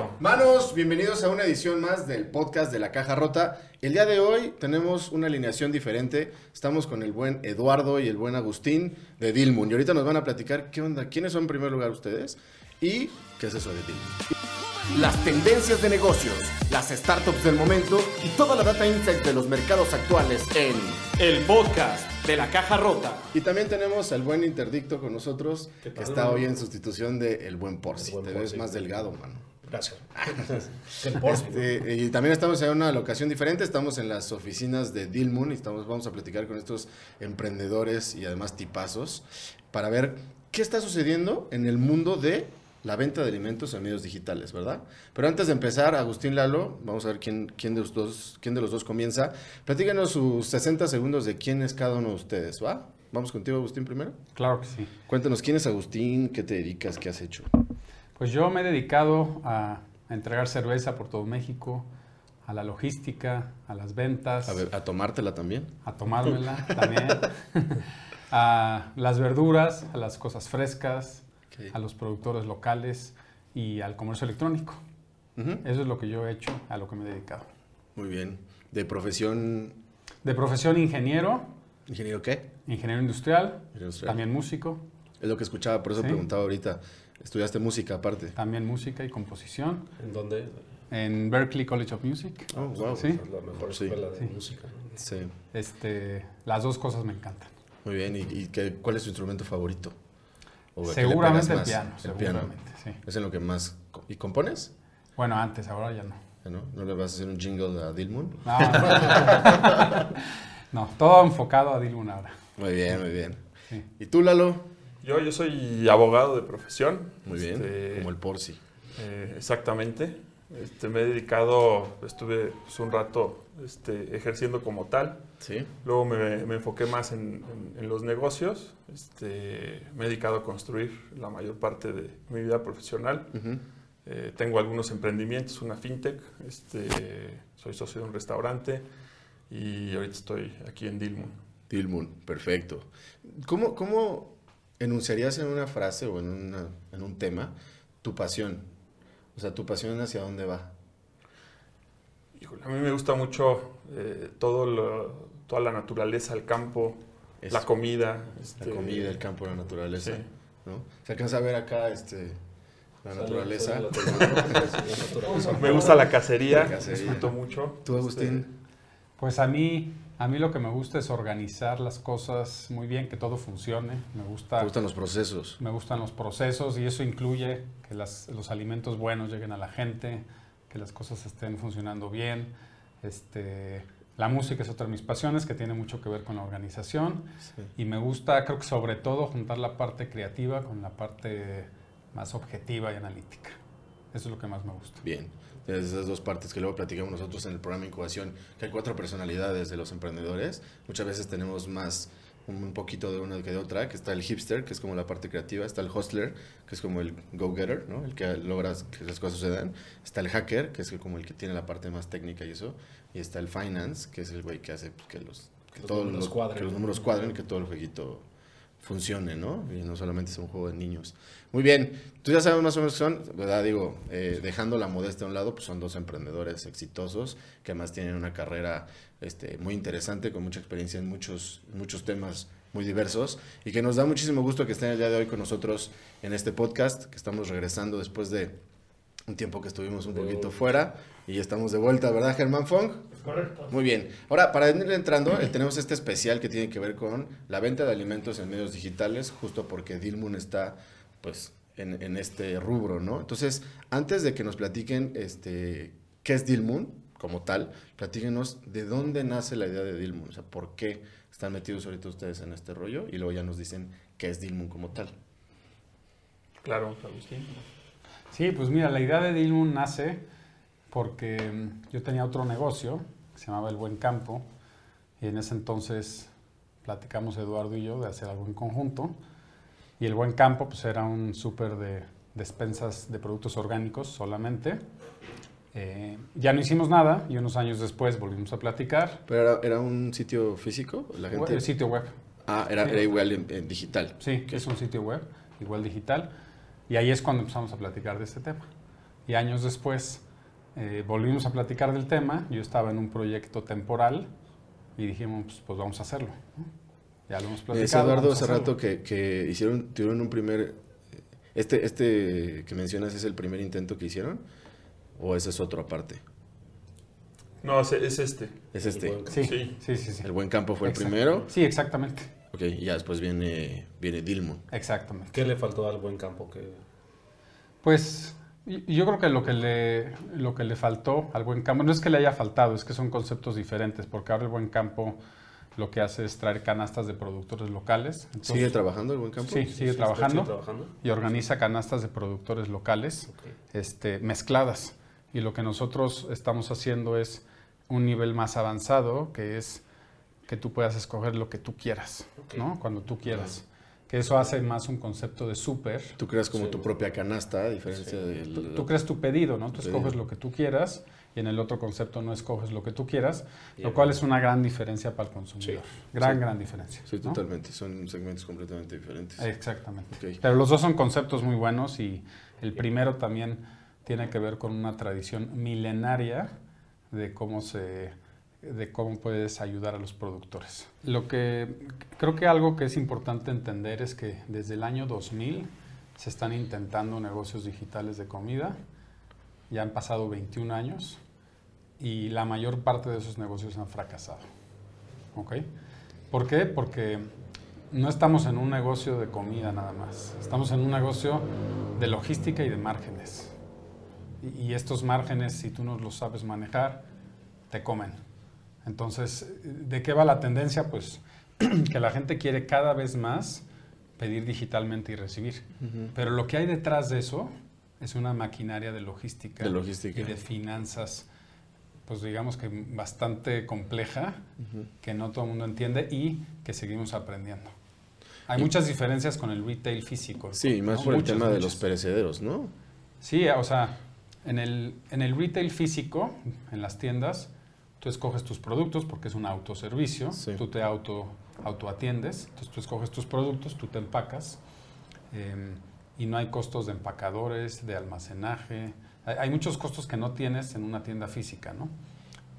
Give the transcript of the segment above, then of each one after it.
Exacto. Manos, bienvenidos a una edición más del podcast de la Caja Rota. El día de hoy tenemos una alineación diferente. Estamos con el buen Eduardo y el buen Agustín de Dilmun. Y ahorita nos van a platicar qué onda, quiénes son en primer lugar ustedes y qué es eso de Dilmun. Las tendencias de negocios, las startups del momento y toda la data insight de los mercados actuales en El podcast de la caja rota. Y también tenemos al buen Interdicto con nosotros, que está hoy en sustitución de el buen Porci. Te ves más delgado, mano. Gracias. Este, y también estamos en una locación diferente, estamos en las oficinas de Dilmun y estamos, vamos a platicar con estos emprendedores y además tipazos para ver qué está sucediendo en el mundo de la venta de alimentos en medios digitales, ¿verdad? Pero antes de empezar, Agustín Lalo, vamos a ver quién, quién, de, los dos, quién de los dos comienza. Platícanos sus 60 segundos de quién es cada uno de ustedes, ¿va? Vamos contigo, Agustín, primero. Claro que sí. Cuéntanos quién es Agustín, qué te dedicas, qué has hecho. Pues yo me he dedicado a, a entregar cerveza por todo México, a la logística, a las ventas, A, ver, a tomártela también. a tomármela también, a las verduras, a las cosas frescas, Ok. a los productores locales y al comercio electrónico. Ujú. Eso es lo que yo he hecho, a lo que me he dedicado. Muy bien. De profesión, De profesión ingeniero, ingeniero qué? ingeniero industrial, Ingeniero industrial. también músico, Es lo que escuchaba, por eso Sí. preguntaba ahorita. Estudiaste música aparte. también música y composición ¿En dónde? en Berklee College of Music. Oh, wow. Sí. Es la mejor Sí. escuela de Sí. música. ¿no? Sí, Este, las dos cosas me encantan. muy bien. ¿Y, y qué- cuál es tu instrumento favorito? ¿O Seguramente el piano, El piano. seguramente, sí. Es en lo que más... ¿Y compones? Bueno, antes, ahora ya no. ¿No? ¿No le vas a hacer un jingle a Dilmun? No, no, todo enfocado a Dilun ahora. Muy bien, muy bien. Sí. ¿Y tú, Lalo? Yo, yo soy abogado de profesión. Muy bien. Este, Como el Porci. eh, exactamente. Este, me he dedicado, estuve pues, un rato este, ejerciendo como tal. ¿Sí? Luego me, me enfoqué más en, en- en los negocios. Este, me he dedicado a construir la mayor parte de mi vida profesional. Eh, tengo algunos emprendimientos, una fintech. Este, soy socio de un restaurante y ahorita estoy aquí en Dilmun. Dilmun, perfecto. ¿Cómo, ¿Cómo enunciarías en una frase o en, una- en un tema tu pasión? O sea, tu pasión hacia dónde va. Híjole, a mí me gusta mucho eh, todo lo- toda la naturaleza, el campo, Eso. la comida. La este, comida, el campo, la naturaleza. Sí. ¿no? Se alcanza a ver acá este, la Sale- naturaleza. la. Me gusta la cacería, La cacería. disfruto mucho. ¿Tú, Agustín? Pues a mí, a mí lo que me gusta es organizar las cosas muy bien, que todo funcione. Me ¿Te gusta, gustan los procesos? me gustan los procesos y eso incluye que las- los alimentos buenos lleguen a la gente, que las cosas estén funcionando bien. Este, la música es otra de mis pasiones que tiene mucho que ver con la organización. Sí. Y me gusta, creo que sobre todo, juntar la parte creativa con la parte más objetiva y analítica. Eso es lo que más me gusta. Bien. Tienes esas dos partes que luego platicamos nosotros en el programa Incubación, que hay cuatro personalidades de los emprendedores. Muchas veces tenemos más, un poquito de una que de otra, que está el hipster, que es como la parte creativa, está el hustler, que es como el go-getter, ¿no? El que logra que las cosas sucedan. Está el hacker, que es como el que tiene la parte más técnica y eso. Y está el finance, que es el güey que hace pues, que los, que Los todos números los- cuadren. que los números cuadren y que todo el jueguito funcione, ¿no? Y no solamente es un juego de niños. Muy bien, tú ya sabes más o menos qué son, ¿verdad? Digo, eh, dejando la modestia a un lado, pues son dos emprendedores exitosos que además tienen una carrera este, muy interesante, con mucha experiencia en muchos, muchos temas muy diversos y que nos da muchísimo gusto que estén el día de hoy con nosotros en este podcast, que estamos regresando después de un tiempo que estuvimos un poquito fuera y estamos de vuelta, ¿verdad, Germán Fong? Correcto. Muy bien. Ahora, para ir entrando, eh, tenemos este especial que tiene que ver con la venta de alimentos en medios digitales, justo porque Dilmun está, pues, en, en este rubro, ¿no? Entonces, antes de que nos platiquen, este, qué es Dilmun como tal, platíquenos de dónde nace la idea de Dilmun, o sea, por qué están metidos ahorita ustedes en este rollo y luego ya nos dicen qué es Dilmun como tal. Claro, Agustín. Sí, pues mira, la idea de Dilmun nace porque mm, yo tenía otro negocio que se llamaba El Buen Campo y en ese entonces platicamos Eduardo y yo de hacer algo en conjunto y El Buen Campo pues era un súper de despensas de productos orgánicos solamente. Eh, ya no hicimos nada y unos años después volvimos a platicar. Pero era, era un sitio físico, la gente... El sitio web. Ah, era, Sí. era igual en, en digital. Sí, es un sitio web, igual digital. Y ahí es cuando empezamos a platicar de este tema. Y años después eh, volvimos a platicar del tema. Yo estaba en un proyecto temporal y dijimos, pues, pues vamos a hacerlo. Ya lo hemos platicado. decía Eduardo hace rato que, que hicieron, tuvieron un primer... Este, este que mencionas es el primer intento que hicieron o ese es otro aparte. No, es, es este. Es este. Sí, Sí. sí, sí. sí. El buen campo fue Exacto. el primero. Sí, exactamente. Ok, y ya después viene, viene Dilmon. Exactamente. ¿Qué le faltó al buen campo? Que Pues yo creo que lo que le lo que le faltó al buen campo no es que le haya faltado, es que son conceptos diferentes, porque ahora el buen campo lo que hace es traer canastas de productores locales. Entonces, ¿Sigue trabajando el buen campo? Sí, sigue trabajando. ¿Sigue trabajando? y organiza canastas de productores locales Ok. este, mezcladas. Y lo que nosotros estamos haciendo es un nivel más avanzado, que es que tú puedas escoger lo que tú quieras, Ok. ¿no? Cuando tú quieras. Que eso hace más un concepto de súper. Tú creas como Sí. tu propia canasta, a diferencia Sí. del... Tú, tú creas tu pedido, ¿no? Tú Pedido. escoges lo que tú quieras y en el otro concepto no escoges lo que tú quieras, lo Bien. cual es una gran diferencia para el consumidor. Gran, Sí. gran diferencia. Sí, ¿no? totalmente. Son segmentos completamente diferentes. Exactamente. Ok. Pero los dos son conceptos muy buenos y el primero también tiene que ver con una tradición milenaria de cómo se de cómo puedes ayudar a los productores. Lo que creo que algo que es importante entender es que desde el año 2000 se están intentando negocios digitales de comida. Ya han pasado 21 años y la mayor parte de esos negocios han fracasado. ¿Ok? ¿Por qué? Porque no estamos en un negocio de comida nada más. Estamos en un negocio de logística y de márgenes. Y, estos márgenes, si tú no los sabes manejar, te comen. Entonces, ¿de qué va la tendencia? Pues que la gente quiere cada vez más pedir digitalmente y recibir. Pero lo que hay detrás de eso es una maquinaria de logística, De logística. y de finanzas, pues digamos que bastante compleja, que no todo el mundo entiende y que seguimos aprendiendo. Hay Y- muchas diferencias con el retail físico. Sí, más por el Muchas, tema de los perecederos, ¿no? Sí, o sea, en el, en el retail físico, en las tiendas, tú escoges tus productos porque es un autoservicio, Sí. tú te auto autoatiendes, entonces tú escoges tus productos, tú te empacas eh, y no hay costos de empacadores, de almacenaje, hay, hay muchos costos que no tienes en una tienda física, ¿no?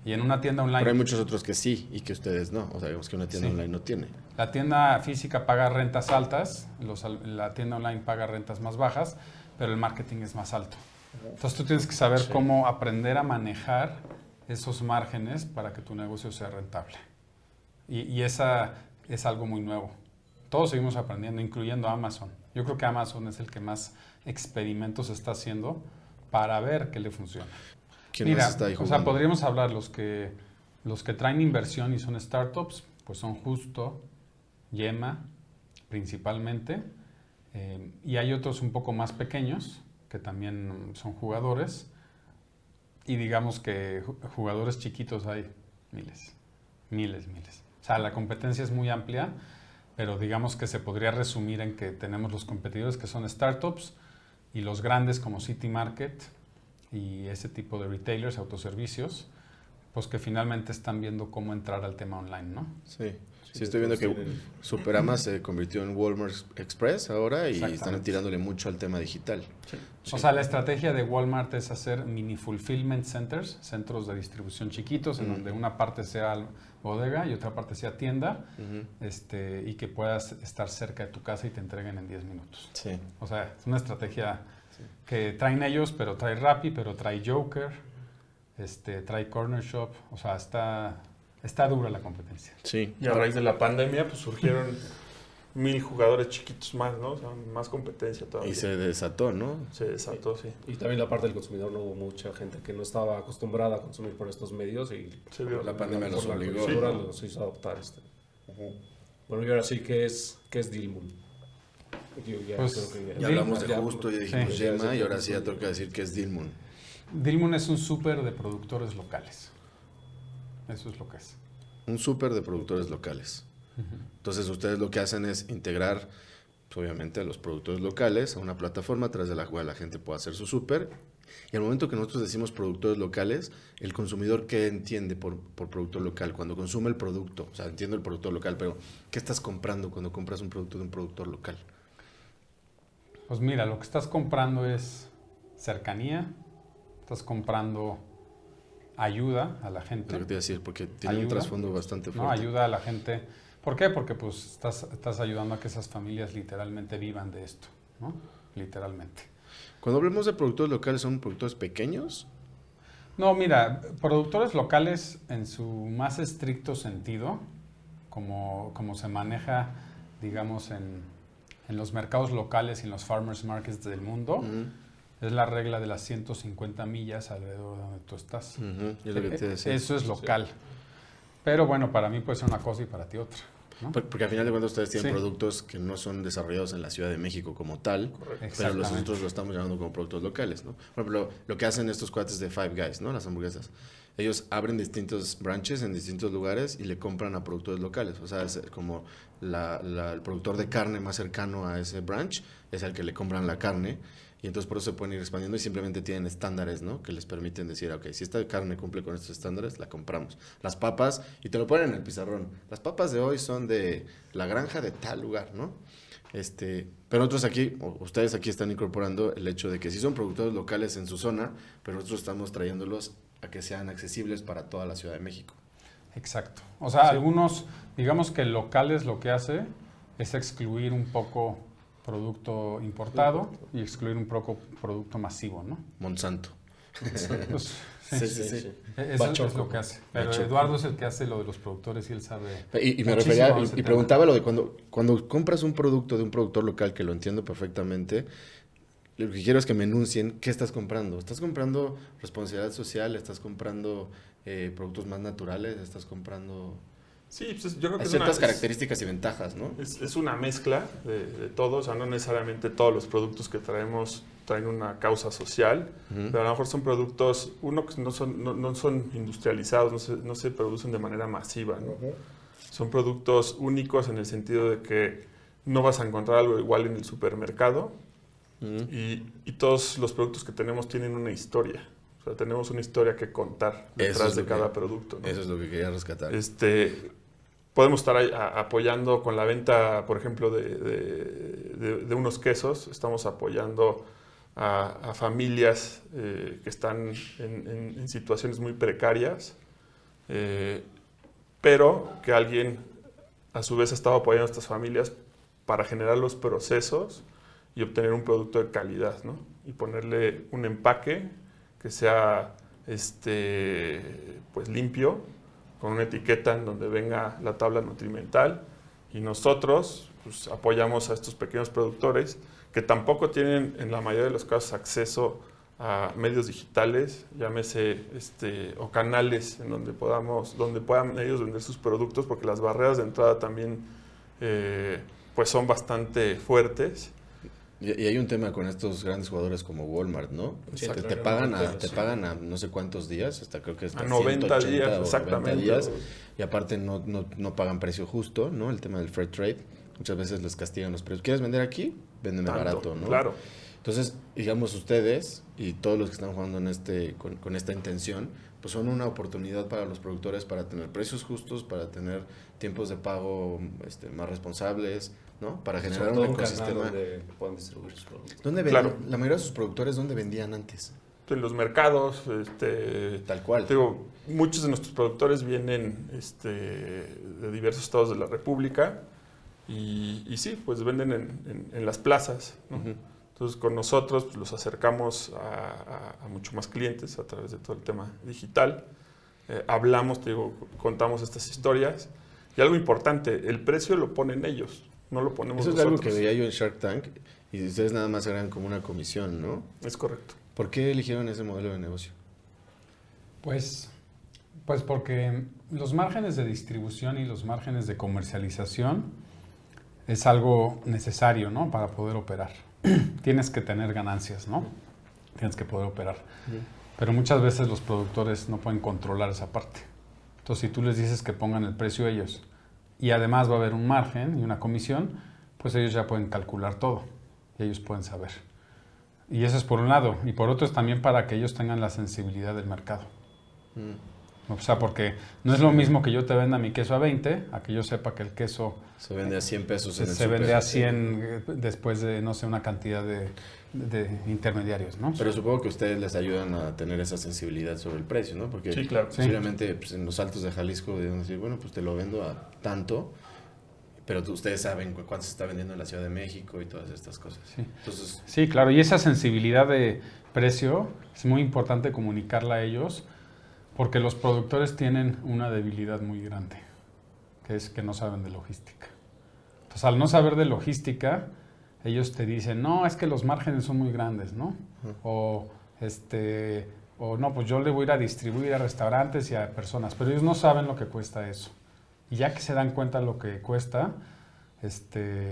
Y en una tienda online, Pero hay muchos otros que sí y que ustedes no. O sea, digamos que una tienda Sí. online no tiene. la tienda física paga rentas altas, los la tienda online paga rentas más bajas, pero el marketing es más alto. Entonces tú tienes que saber Sí. cómo aprender a manejar esos márgenes para que tu negocio sea rentable. Y, y esa es algo muy nuevo. Todos seguimos aprendiendo, incluyendo Amazon. Yo creo que Amazon es el que más experimentos está haciendo para ver qué le funciona. ¿Quién Mira, más está ahí o sea, podríamos hablar los que los que traen inversión y son startups, pues son justo Yema principalmente, eh, y hay otros un poco más pequeños que también son jugadores, y digamos que ju- jugadores chiquitos hay miles, miles, miles. O sea, la competencia es muy amplia, pero digamos que se podría resumir en que tenemos los competidores que son startups y los grandes como City Market y ese tipo de retailers, autoservicios, pues que finalmente están viendo cómo entrar al tema online, ¿no? Sí. Sí, estoy viendo que tienen- Superama se convirtió en Walmart Express ahora y están tirándole mucho al tema digital. O sea, la estrategia de Walmart es hacer mini fulfillment centers, centros de distribución chiquitos, en donde una parte sea bodega y otra parte sea tienda, este, y que puedas estar cerca de tu casa y te entreguen en 10 minutos. Sí. O sea, es una estrategia que traen ellos, pero trae Rappi, pero trae Joker, este, trae Corner Shop, o sea, está, está dura la competencia. Sí. Y a raíz de la pandemia, pues surgieron mil jugadores chiquitos más, ¿no? O sea, más competencia todavía. Y se desató, ¿no? Se desató, sí. Y también la parte del consumidor, no hubo mucha gente que no estaba acostumbrada a consumir por estos medios y Se vio. La pandemia los la obligó. coyuntura Sí. los hizo adoptar este. Bueno, y ahora sí, ¿qué es, qué es Dilmun? Yo ya Pues, creo que Ya hablamos de ya- justo, ya dijimos Sí. Yema y ahora sí ya toca decir que es Dilmun. Dilmun es un súper de productores locales. Eso es lo que es. Un súper de productores locales. Entonces ustedes lo que hacen es integrar, pues, obviamente, a los productores locales a una plataforma a través de la cual la gente pueda hacer su súper. Y al momento que nosotros decimos productores locales, el consumidor, ¿qué entiende por, por productor local? Cuando consume el producto, o sea, entiendo el productor local, pero ¿qué estás comprando cuando compras un producto de un productor local? Pues mira, lo que estás comprando es cercanía, estás comprando ayuda a la gente. lo que te iba a decir, porque tiene un trasfondo bastante fuerte. No, ayuda a la gente. ¿Por qué? Porque pues estás, estás ayudando a que esas familias literalmente vivan de esto, ¿no? Literalmente. Cuando hablamos de productores locales, ¿son productores pequeños? No, mira, productores locales en su más estricto sentido, como, como se maneja, digamos, en, en los mercados locales y en los farmers markets del mundo, es la regla de las 150 millas alrededor de donde tú estás. ujú, es lo que te iba a decir. Eso es local. Pero bueno, para mí puede ser una cosa y para ti otra. Porque al final de cuentas ustedes tienen Sí. productos que no son desarrollados en la Ciudad de México como tal, pero nosotros lo estamos llamando como productos locales, ¿no? Por ejemplo, lo que hacen estos cuates de Five Guys, ¿no? Las hamburguesas. Ellos abren distintos branches en distintos lugares y le compran a productores locales. O sea, es como la- la- el productor de carne más cercano a ese branch es el que le compran la carne. Y entonces por eso se pueden ir expandiendo y simplemente tienen estándares, ¿no? Que les permiten decir, ok, si esta carne cumple con estos estándares, la compramos. Las papas, y te lo ponen en el pizarrón, las papas de hoy son de la granja de tal lugar, ¿no? Este, pero nosotros aquí, o ustedes aquí están incorporando el hecho de que sí son productores locales en su zona, pero nosotros estamos trayéndolos a que sean accesibles para toda la Ciudad de México. Exacto. O sea, algunos, digamos que locales lo que hace es excluir un poco producto importado y excluir un poco producto masivo, ¿no? Monsanto. Pues, sí. Sí, sí, sí. E- Eso Bachoco. es lo que hace. Pero Bachoco. Eduardo es el que hace lo de los productores y él sabe. Y, y me refería, y, preguntaba lo de cuando, cuando compras un producto de un productor local, que lo entiendo perfectamente, lo que quiero es que me enuncien qué estás comprando. ¿Estás comprando responsabilidad social? ¿Estás comprando eh, productos más naturales? ¿Estás comprando Sí, pues yo creo que Hay es una, ciertas es- características y ventajas, ¿no? Es, es una mezcla de, de todo, o sea, no necesariamente todos los productos que traemos traen una causa social, pero a lo mejor son productos, uno, que no son, no, no son industrializados, no se, no se producen de manera masiva, ¿no? Son productos únicos en el sentido de que no vas a encontrar algo igual en el supermercado y, y todos los productos que tenemos tienen una historia. O sea, tenemos una historia que contar detrás de cada producto. ¿no? Eso es lo que quería rescatar. Este, podemos estar apoyando con la venta, por ejemplo, de, unos quesos. Estamos apoyando a, familias eh, que están en, en- en situaciones muy precarias, eh, pero que alguien a su vez ha estado apoyando a estas familias para generar los procesos y obtener un producto de calidad, ¿no? Y ponerle un empaque que sea este, pues limpio, con una etiqueta en donde venga la tabla nutrimental y nosotros pues, apoyamos a estos pequeños productores que tampoco tienen en la mayoría de los casos acceso a medios digitales, llámese este, o canales en donde podamos, donde puedan ellos vender sus productos, porque las barreras de entrada también eh, pues son bastante fuertes. Y, hay un tema con estos grandes jugadores como Walmart, ¿no? Sí, te, te pagan a, te pagan a no sé cuántos días, hasta creo que hasta A 90 180 días, o 90 exactamente. días, y aparte no, no, no pagan precio justo, ¿no? El tema del fair trade, muchas veces les castigan los precios. ¿Quieres vender aquí? Véndeme Tanto, barato, ¿no? Claro. Entonces, digamos ustedes y todos los que están jugando en este, con, con esta intención, pues son una oportunidad para los productores para tener precios justos, para tener tiempos de pago este, más responsables, ¿no? Para generar Sobre todo un un canal ecosistema. donde puedan distribuir sus productos. ¿Dónde vendían? Claro. La mayoría de sus productores, ¿dónde vendían antes? En los mercados, este, Tal cual. Digo, muchos de nuestros productores vienen este, de diversos estados de la República y, y sí, pues venden en, en- en las plazas. Entonces con nosotros pues, los acercamos a, a- a mucho más clientes a través de todo el tema digital. Eh, hablamos, te digo, contamos estas historias. Y algo importante, el precio lo ponen ellos, no lo ponemos Eso es nosotros. algo que veía yo en Shark Tank y ustedes nada más eran como una comisión, ¿no? Es correcto. ¿Por qué eligieron ese modelo de negocio? Pues, pues porque los márgenes de distribución y los márgenes de comercialización es algo necesario, ¿no? Para poder operar. Tienes que tener ganancias, ¿no? Tienes que poder operar. Pero muchas veces los productores no pueden controlar esa parte. Entonces, si tú les dices que pongan el precio ellos y además va a haber un margen y una comisión, pues ellos ya pueden calcular todo y ellos pueden saber. Y eso es por un lado. Y por otro es también para que ellos tengan la sensibilidad del mercado. Mm. O sea, porque no es lo mismo que yo te venda mi queso a 20, a que yo sepa que el queso Se vende a 100 pesos en se, el se súper. vende a 100 eh, después de, no sé, una cantidad de, de intermediarios, ¿no? Pero supongo que ustedes les ayudan a tener esa sensibilidad sobre el precio, ¿no? Porque Sí, claro. posiblemente pues, en los altos de Jalisco deben decir, bueno, pues te lo vendo a tanto, pero tú- ustedes saben cu- cuánto se está vendiendo en la Ciudad de México y todas estas cosas. Sí. Entonces, Sí, claro, y esa sensibilidad de precio es muy importante comunicarla a ellos porque los productores tienen una debilidad muy grande, que es que no saben de logística. Entonces, al no saber de logística, ellos te dicen, no, es que los márgenes son muy grandes, ¿no? O, este, o no, pues yo le voy a ir a distribuir a restaurantes y a personas, pero ellos no saben lo que cuesta eso. Y ya que se dan cuenta lo que cuesta, este,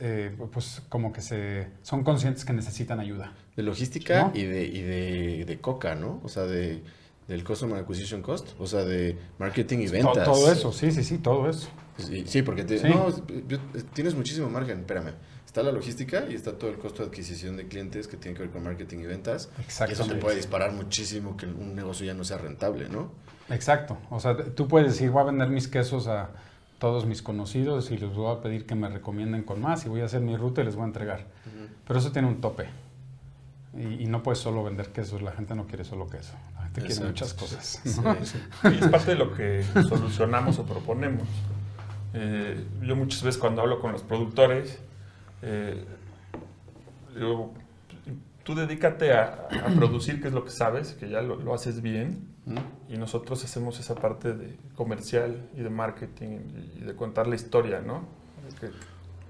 eh, pues como que se son conscientes que necesitan ayuda. de logística ¿No? y, de, y de, de coca, ¿no? O sea, de, del Customer Acquisition Cost, o sea, de marketing y ventas. Todo, eso, sí, sí, sí, todo eso. Sí, sí, porque te- Sí. no, tienes muchísimo margen, espérame. Está la logística y está todo el costo de adquisición de clientes que tiene que ver con marketing y ventas. Y eso te puede disparar muchísimo que un negocio ya no sea rentable, ¿no? Exacto. O sea, tú puedes decir, voy a vender mis quesos a todos mis conocidos y les voy a pedir que me recomienden con más y voy a hacer mi ruta y les voy a entregar. Pero eso tiene un tope. Y, y no puedes solo vender quesos, la gente no quiere solo queso, la gente quiere Exacto. muchas cosas. Sí, ¿no? sí. Y es parte de lo que solucionamos o proponemos. Eh, yo muchas veces cuando hablo con los productores, eh, digo, tú dedícate a, a producir, que es lo que sabes, que ya lo, lo haces bien, ¿Mm? y nosotros hacemos esa parte de comercial y de marketing y de contar la historia, ¿no? Que-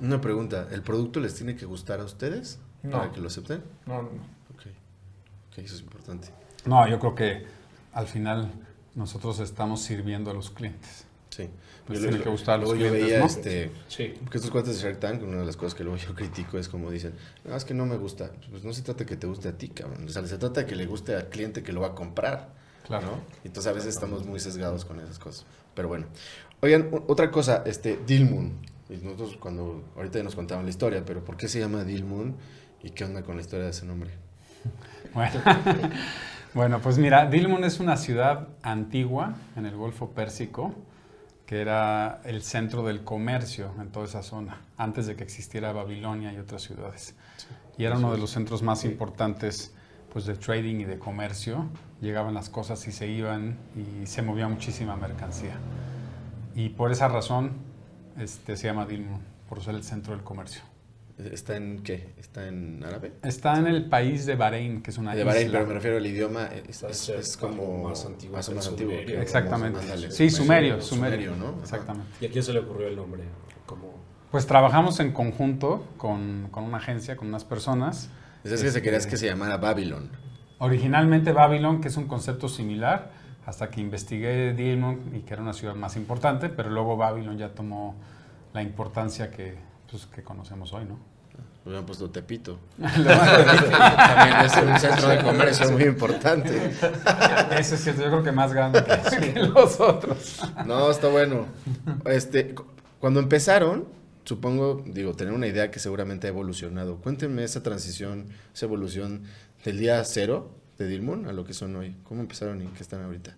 Una pregunta, ¿el producto les tiene que gustar a ustedes No. para que lo acepten? no, no, no. Ok, ok, eso es importante. No, yo creo que al final nosotros estamos sirviendo a los clientes. Sí. Pues Yo tiene lo- que gustar a los luego yo clientes, veía ¿no? este, Sí. Porque estos cuates de Shark Tank, una de las cosas que luego yo critico es como dicen, no, es que no me gusta. Pues no se trata de que te guste a ti, cabrón. O sea, se trata de que le guste al cliente que lo va a comprar. Claro. ¿no? Entonces a veces estamos muy sesgados con esas cosas. Pero bueno. Oigan, otra cosa, este, Dilmun. Y nosotros cuando, ahorita ya nos contaban la historia, pero ¿por qué se llama Dilmun? ¿Y qué onda con la historia de ese nombre? Bueno, bueno, pues mira, Dilmun es una ciudad antigua en el Golfo Pérsico, que era el centro del comercio en toda esa zona, antes de que existiera Babilonia y otras ciudades. Y era uno de los centros más importantes pues, de trading y de comercio. Llegaban las cosas y se iban y se movía muchísima mercancía. Y por esa razón este, se llama Dilmun, por ser el centro del comercio. ¿Está en qué? ¿Está en árabe? Está en el país de Bahrein, que es una de Bahrein, isla. pero me refiero al idioma, es, a es- como más antiguo más, que antiguo. sumerio. que- Exactamente. Sí, sumerio, sumerio, sumerio. ¿no? Exactamente. ¿Y a quién se le ocurrió el nombre? Como Pues trabajamos en conjunto con, con una agencia, con unas personas. Es que se quería Este, que se llamara Babylon. Originalmente Babylon, que es un concepto similar, hasta que investigué Dilmun y que era una ciudad más importante, pero luego Babylon ya tomó la importancia que, pues, que conocemos hoy, ¿no? Hubieran puesto Tepito. También es un centro de comercio muy importante. Ese es cierto, yo creo que más grande que, que los otros. No, está bueno. Este, cu- cuando empezaron, supongo, digo, tener una idea que seguramente ha evolucionado. Cuéntenme esa transición, esa evolución del día cero de Dilmun a lo que son hoy. ¿Cómo empezaron y qué están ahorita?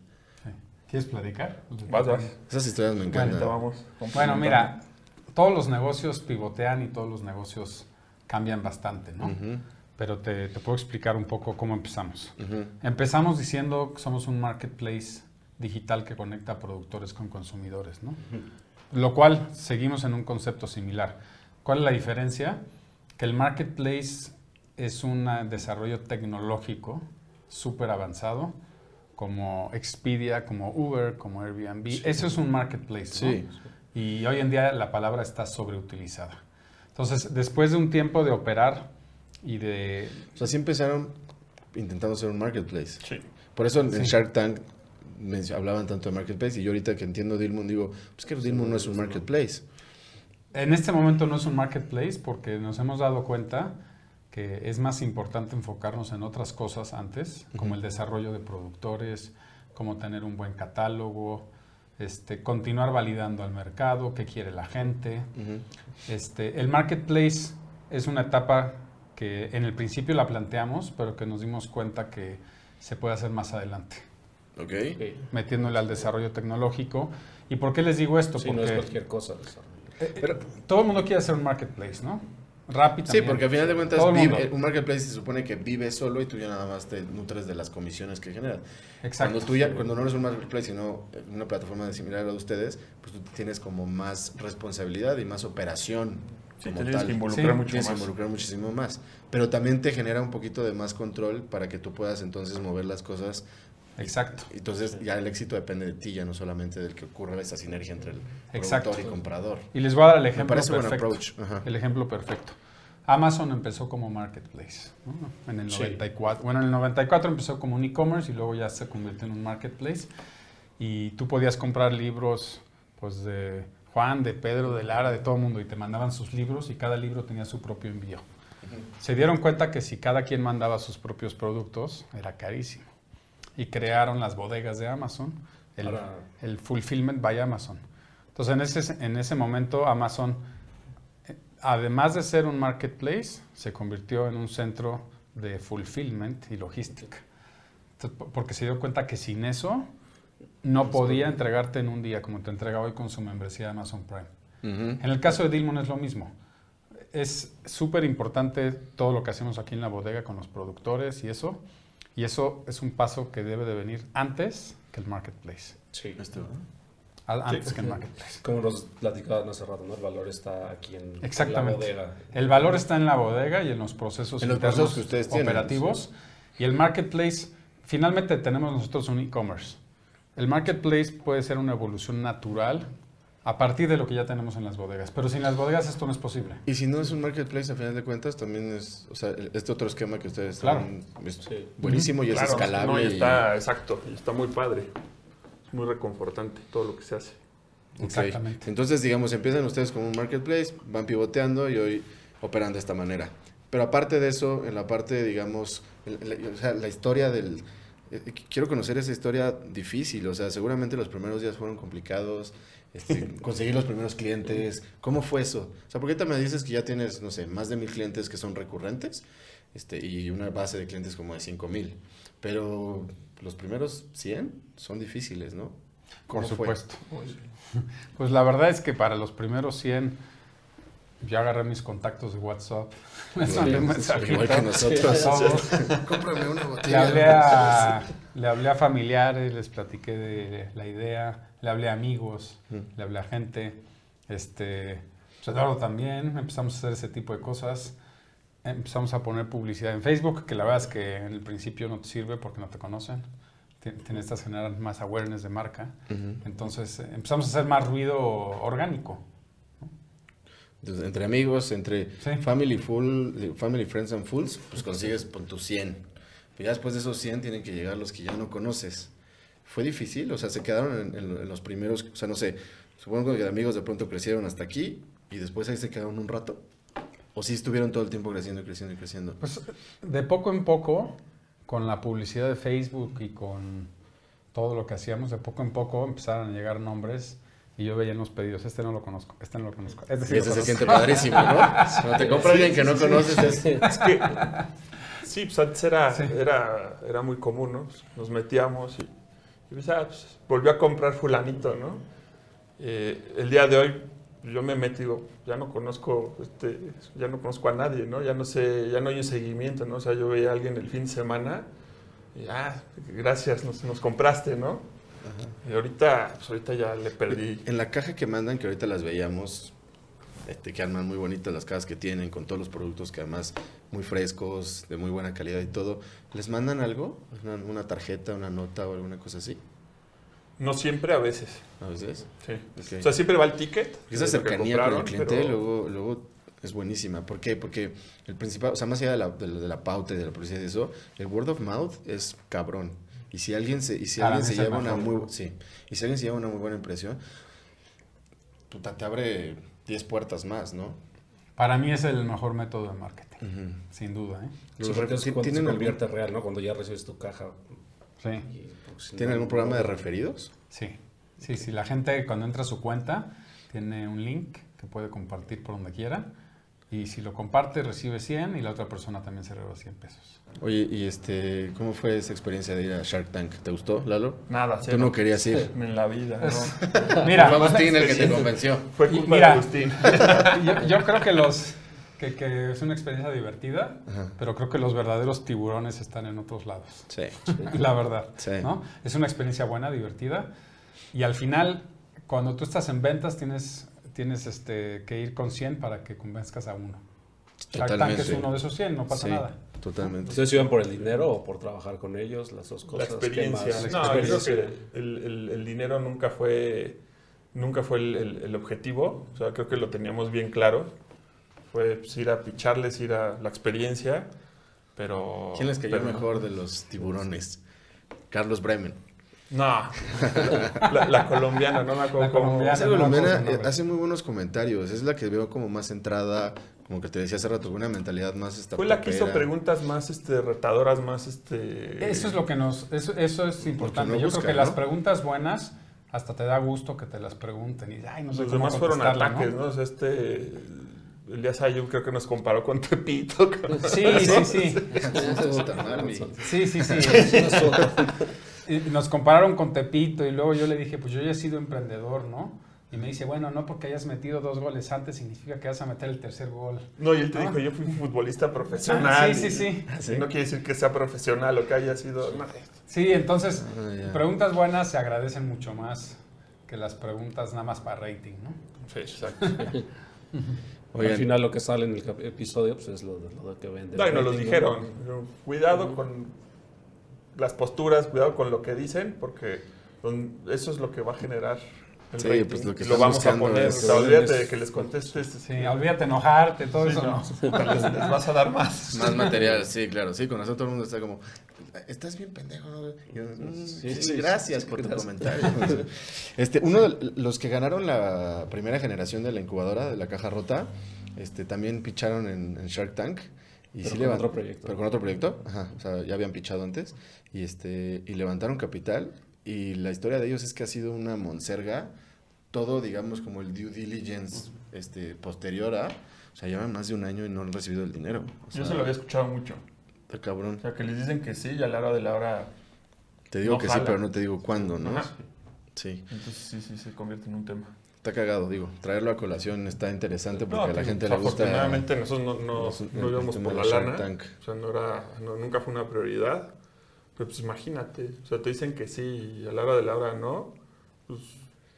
¿Quieres platicar? Vas, vas. Esas historias me encantan. vamos. Bueno, mira, todos los negocios pivotean y todos los negocios cambian bastante, ¿no? Ujú, Pero te, te puedo explicar un poco cómo empezamos. ujú. Empezamos diciendo que somos un marketplace digital que conecta a productores con consumidores, ¿no? Lo cual seguimos en un concepto similar. ¿Cuál es la diferencia? Que el marketplace es un desarrollo tecnológico súper avanzado, como Expedia, como Uber, como Airbnb. Eso es un marketplace, ¿no? Sí. Y hoy en día la palabra está sobreutilizada. Entonces, después de un tiempo de operar y de O sea, sí empezaron intentando ser un marketplace. Sí. Por eso en Sí. Shark Tank mencio- hablaban tanto de marketplace y yo ahorita que entiendo Dilmun digo, pues que Dilmun no es un marketplace. En este momento no es un marketplace porque nos hemos dado cuenta que es más importante enfocarnos en otras cosas antes, como el desarrollo de productores, como tener un buen catálogo, este, continuar validando al mercado, qué quiere la gente. Ujú. Este, el marketplace es una etapa que en el principio la planteamos, pero que nos dimos cuenta que se puede hacer más adelante. Ok. Ok. metiéndole al desarrollo tecnológico. ¿Y por qué les digo esto? Sí, no es Porque cualquier cosa. desarrollo. Pero, todo el mundo quiere hacer un marketplace, ¿no? Rappi sí, porque al final de cuentas vive- un marketplace se supone que vive solo y tú ya nada más te nutres de las comisiones que genera. Exacto. Cuando tú ya, cuando no eres un marketplace, sino una plataforma de similar a la de ustedes, pues tú tienes como más responsabilidad y más operación. Sí, como tienes tal. que involucrar Sí, mucho Tienes más. involucrar muchísimo más. Pero también te genera un poquito de más control para que tú puedas entonces mover las cosas. Exacto. Entonces ya el éxito depende de ti, ya no solamente del que ocurra esa sinergia entre el Exacto. productor y comprador. Y les voy a dar el Me ejemplo buen perfecto. approach. Ajá. El ejemplo perfecto. Amazon empezó como marketplace ¿no? en el Sí. 94. Bueno, en el 94 empezó como un e-commerce y luego ya se convirtió en un marketplace. Y tú podías comprar libros pues de Juan, de Pedro, de Lara, de todo el mundo y te mandaban sus libros y cada libro tenía su propio envío. Se dieron cuenta que si cada quien mandaba sus propios productos era carísimo. Y crearon las bodegas de Amazon, el, Ahora- el Fulfillment by Amazon. Entonces en ese, en ese momento Amazon, eh, además de ser un marketplace, se convirtió en un centro de fulfillment y logística. Entonces, porque se dio cuenta que sin eso no podía entregarte en un día como te entrega hoy con su membresía de Amazon Prime. En el caso de Dilmon es lo mismo. Es súper importante todo lo que hacemos aquí en la bodega con los productores y eso. Y eso es un paso que debe de venir antes que el marketplace. Sí. Esto, Antes que el marketplace. Como nos platicaban hace rato, ¿no? El valor está aquí en, en la Exactamente. bodega. El valor está en la bodega y en los procesos, En los procesos que ustedes tienen, operativos. Y el marketplace, finalmente tenemos nosotros un e-commerce. El marketplace puede ser una evolución natural a partir de lo que ya tenemos en las bodegas. Pero sin las bodegas esto no es posible. Y si no es un marketplace, a final de cuentas, también es, o sea, este otro esquema que ustedes Claro. están, es Sí. buenísimo y es Claro, escalable. no, y y- está, exacto, y está muy padre. Es muy reconfortante todo lo que se hace. Ok. Exactamente. Entonces, digamos, empiezan ustedes como un marketplace, van pivoteando y hoy operan de esta manera. Pero aparte de eso, en la parte, digamos, la, o sea, la historia del... eh, quiero conocer esa historia difícil, o sea, seguramente los primeros días fueron complicados, este, conseguir los primeros clientes, ¿cómo fue eso? O sea, porque ahorita me dices que ya tienes, no sé, más de mil clientes que son recurrentes este, y una base de clientes como de cinco mil, pero los primeros 100 son difíciles, ¿no? Por ¿Cómo fue? supuesto. Pues la verdad es que para los primeros 100 yo agarré mis contactos de WhatsApp. Un mensajito. Igual que nosotros. Cómprame una Le botella. hablé, a, le hablé a familiares, les platiqué de la idea, le hablé a amigos, Mm. le hablé a gente, este, pues Eduardo también, empezamos a hacer ese tipo de cosas, empezamos a poner publicidad en Facebook, que la verdad es que en el principio no te sirve porque no te conocen, Ti- te necesitas generar más awareness de marca, entonces eh, empezamos a hacer más ruido orgánico. Entonces, entre amigos, entre Sí. family full, family friends and fools, pues consigues con tus 100. Pero ya después de esos 100 tienen que llegar los que ya no conoces. ¿Fue difícil? O sea, se quedaron en, en- en los primeros, o sea, no sé, supongo que de amigos de pronto crecieron hasta aquí y después ahí se quedaron un rato. ¿O sí estuvieron todo el tiempo creciendo y creciendo y creciendo? Pues de poco en poco, con la publicidad de Facebook y con todo lo que hacíamos, de poco en poco empezaron a llegar nombres y yo veía en los pedidos, este no lo conozco, este no lo conozco. Este sí Y eso se siente padrísimo, ¿no? Cuando te compra alguien que no conoces, es, Es que, sí, pues antes era, Sí. era, era muy común, ¿no? Nos metíamos y, y pues, ah, pues, volvió a comprar fulanito, ¿no? Eh, el día de hoy yo me metí, digo, ya no conozco, este, ya no conozco a nadie, ¿no? Ya no sé, ya no hay un seguimiento, ¿no? O sea, yo veía a alguien el fin de semana y, ah, gracias, nos, nos compraste, ¿no? Y ahorita, pues ahorita ya le perdí. En la caja que mandan, que ahorita las veíamos, este, que arman muy bonitas las cajas que tienen, con todos los productos que además muy frescos, de muy buena calidad y todo, ¿les mandan algo? ¿Una, una tarjeta, una nota o alguna cosa así? No siempre, a veces, A veces. sí. Ok. O sea, siempre va el ticket. Esa de que cercanía con el cliente pero- luego, luego es buenísima. ¿Por qué? Porque el principal, o sea, más allá de la, de la, de la pauta y de la publicidad y eso, el word of mouth es cabrón. Y si alguien se, y si Para alguien se lleva una muy, sí, y si alguien se lleva una muy buena impresión, puta, te abre 10 puertas más, ¿no? Para mí es el mejor método de marketing, sin duda. ¿eh? Los Sí, cuando se ¿tienen, algún, convierte real, ¿no? Cuando ya recibes tu caja. Sí, y, pues, ¿Tienen no- algún programa de referidos? sí. Sí, sí, la gente cuando entra a su cuenta tiene un link que puede compartir por donde quiera Y si lo comparte, recibe 100 y la otra persona también se lleva 100 pesos. Oye, y este, ¿cómo fue esa experiencia de ir a Shark Tank? ¿Te gustó, Lalo? Nada, Tú cero. no querías ir. En la vida, ¿no? Mira, Fue Agustín el que te convenció. Fue culpa mira. de Agustín. yo, yo creo que los que, que es una experiencia divertida, Ajá. pero creo que los verdaderos tiburones están en otros lados. Sí. La verdad. Sí. ¿no? Es una experiencia buena, divertida. Y al final, cuando tú estás en ventas, tienes, tienes este, que ir con 100 para que convenzcas a uno. Shark Tank Totalmente. es uno de esos 100, no pasa Sí, nada. Totalmente. ¿Ustedes iban por el dinero o por trabajar con ellos? Las dos La cosas. ¿Qué experiencia. más? No, yo creo que el, el- el dinero nunca fue, nunca fue el, el- el objetivo. O sea, creo que lo teníamos bien claro. Fue pues, ir a picharles, ir a la experiencia. Pero. ¿Quién les cayó pero mejor de los tiburones? Carlos Bremen. No. La, la colombiana, no me acuerdo La cómo. colombiana. Esa hace muy buenos comentarios. Es la que veo como más centrada, como que te decía hace rato, con una mentalidad más Fue la que hizo preguntas más este, retadoras, más este. Eso es lo que nos, eso, eso es importante. no Yo busca, creo que las preguntas buenas hasta te da gusto que te las pregunten y ay, no sé Los demás fueron ataques, ¿no? O sea, este. Elías Ayun creo que nos comparó con Tepito. Sí, sí, sí. Sí, sí, sí. Y nos compararon con Tepito y luego yo le dije, pues yo ya he sido emprendedor, ¿no? Y me dice, bueno, no porque hayas metido dos goles antes significa que vas a meter el tercer gol. No, y él te Ah. dijo, yo fui futbolista profesional. Ah, sí, sí, sí. y No quiere decir que sea profesional o que haya sido. no. Sí, entonces, Ah, preguntas buenas se agradecen mucho más que las preguntas nada más para rating, ¿no? Sí, exacto. Oigan, Al final lo que sale en el episodio pues es lo, de- lo que vende. No, y nos lo dijeron. Cuidado con las posturas, cuidado con lo que dicen, porque eso es lo que va a generar el Sí, rating. pues lo que lo vamos a buscando poner. es- O sea, olvídate de que les contestes. Sí, olvídate enojarte, todo Sí, eso no. no. les, les vas a dar más. más material, sí, claro. Sí, con eso todo el mundo está como, estás bien pendejo, ¿no? Y yo, "Mm, sí, sí, gracias sí, por tu gracias". comentario. este, uno de los que ganaron la primera generación de la incubadora, de la caja rota, este, también picharon en, en Shark Tank. Y Pero sí con levant- otro proyecto. Pero con otro proyecto, ajá, o sea, ya habían pichado antes. Y, este, y levantaron capital. Y la historia de ellos es que ha sido una monserga. Todo, digamos, como el due diligence este, posterior a... O sea, llevan más de un año y no han recibido el dinero. O sea, Yo se lo había escuchado mucho. Está cabrón. O sea, que les dicen que sí y a la hora de la hora. Te digo No que sí, pero no te digo cuándo, ¿no? Ajá. Sí, Entonces sí, sí, se convierte en un tema. Está cagado, digo. Traerlo a colación está interesante porque No, a la pues, gente le gusta. Afortunadamente nosotros no, no, íbamos tema por la lana. Tank. O sea, no era, no- nunca fue una prioridad. Pero pues imagínate, o sea, te dicen que sí y a la hora de la hora no. Pues,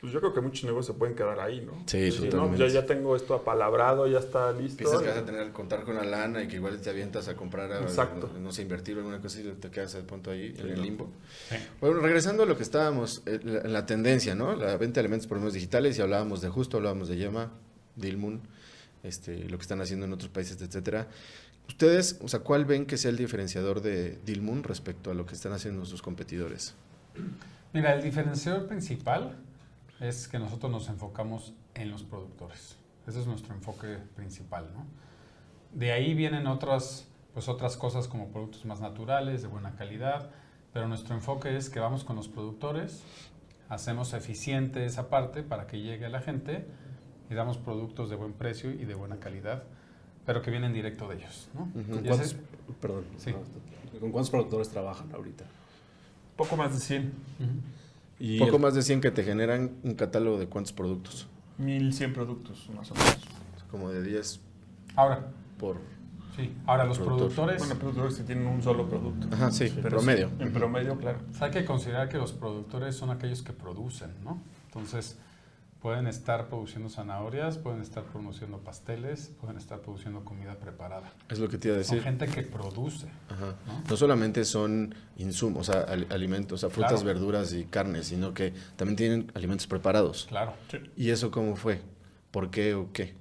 pues yo creo que muchos negocios se pueden quedar ahí, ¿no? Sí, no, totalmente. ya, ya tengo esto apalabrado, ya está listo. Piensas que vas a tener que contar con la lana y que igual te avientas a comprar, a- Exacto. no sé, invertir alguna cosa y te quedas al punto ahí, en el limbo. Sí. Bueno, regresando a lo que estábamos, eh, la, la tendencia, ¿no? La venta de elementos por medios digitales y hablábamos de Justo, hablábamos de Yema, Dilmun, este, lo que están haciendo en otros países, etcétera. Ustedes, o sea, ¿cuál ven que sea el diferenciador de Dilmun respecto a lo que están haciendo sus competidores? Mira, el diferenciador principal es que nosotros nos enfocamos en los productores. Ese es nuestro enfoque principal, ¿no? De ahí vienen otras, pues otras cosas como productos más naturales, de buena calidad, pero nuestro enfoque es que vamos con los productores, hacemos eficiente esa parte para que llegue a la gente y damos productos de buen precio y de buena calidad, pero que vienen directo de ellos, ¿no? ¿Con cuántos, ese- perdón, Sí. ¿con cuántos productores trabajan ahorita? Poco más de 100. Ujú. Y Poco el- más de 100 que te generan un catálogo de cuántos productos, 1100 productos, más o menos. como de 10 Ahora, por... sí, ahora los Productor. productores... Bueno, productores que tienen un solo producto. Ajá, sí, Pero promedio. en promedio, claro. O sea, hay que considerar que los productores son aquellos que producen, ¿no? Entonces, pueden estar produciendo zanahorias, pueden estar produciendo pasteles, pueden estar produciendo comida preparada. Es lo que te iba a Son decir. gente que produce. Ajá. ¿no? No solamente son insumos, o sea, al- alimentos, o sea, frutas, Claro. verduras y carnes, sino que también tienen alimentos preparados. Claro. ¿Y eso cómo fue? ¿Por qué o qué?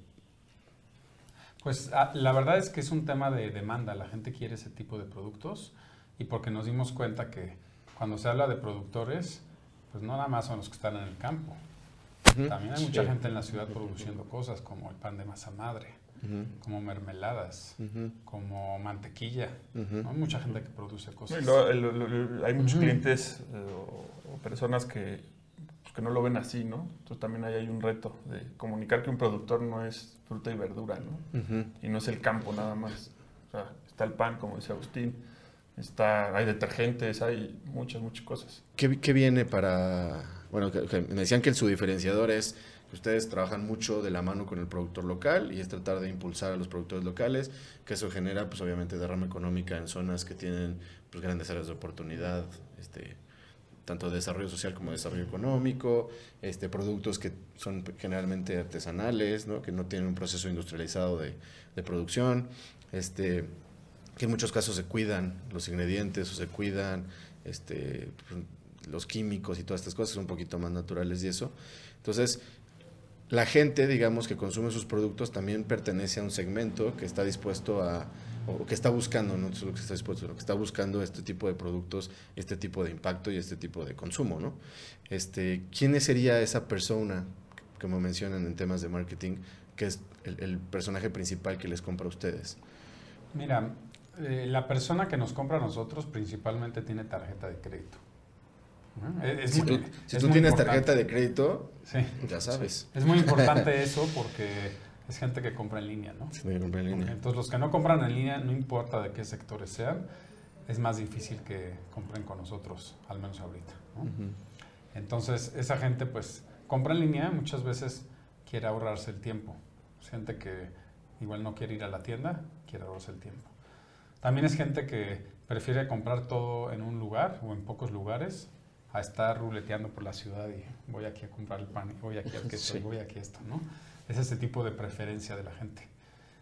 Pues ah, la verdad es que es un tema de demanda. La gente quiere ese tipo de productos y porque nos dimos cuenta que cuando se habla de productores, pues no nada más son los que están en el campo. También hay mucha Sí. gente en la ciudad produciendo cosas como el pan de masa madre, Ujú, como mermeladas, ujú, como mantequilla. ¿no? Hay mucha gente que produce cosas. el- el- el- hay muchos clientes eh, o, o personas que pues, que no lo ven así, ¿no? Entonces también ahí hay un reto de comunicar que un productor no es fruta y verdura, ¿no? Y no es el campo nada más. O sea, está el pan, como decía Agustín, está, hay detergentes, hay muchas, muchas cosas. ¿Qué, qué viene para...? Bueno, que- me decían que su diferenciador es que ustedes trabajan mucho de la mano con el productor local y es tratar de impulsar a los productores locales, que eso genera, pues obviamente, derrama económica en zonas que tienen pues, grandes áreas de oportunidad, este, tanto de desarrollo social como de desarrollo económico, este, productos que son generalmente artesanales, ¿no? que no tienen un proceso industrializado de, de producción, este, que en muchos casos se cuidan los ingredientes o se cuidan este, los químicos y todas estas cosas, son un poquito más naturales y eso. Entonces, la gente, digamos, que consume sus productos también pertenece a un segmento que está dispuesto a, o que está buscando, no solo que está dispuesto, sino que está buscando este tipo de productos, este tipo de impacto y este tipo de consumo, ¿no? Este, ¿Quién sería esa persona, como mencionan en temas de marketing, que es el, el personaje principal que les compra a ustedes? Mira, eh, la persona que nos compra a nosotros principalmente tiene tarjeta de crédito. ¿No? Es- es Si muy- tú, si es tú muy tienes importante. tarjeta de crédito, Sí. ya sabes. Es muy importante eso porque es gente que compra en línea, ¿no? Que comprar en línea. Entonces los que no compran en línea, no importa de qué sectores sean, es más difícil que compren con nosotros, al menos ahorita. ¿no? Ujú. Entonces esa gente pues compra en línea, muchas veces quiere ahorrarse el tiempo. Es gente que igual no quiere ir a la tienda, quiere ahorrarse el tiempo. También es gente que prefiere comprar todo en un lugar o en pocos lugares a estar ruleteando por la ciudad y voy aquí a comprar el pan, voy aquí al queso, Sí. voy aquí a esto, ¿no? Es ese tipo de preferencia de la gente.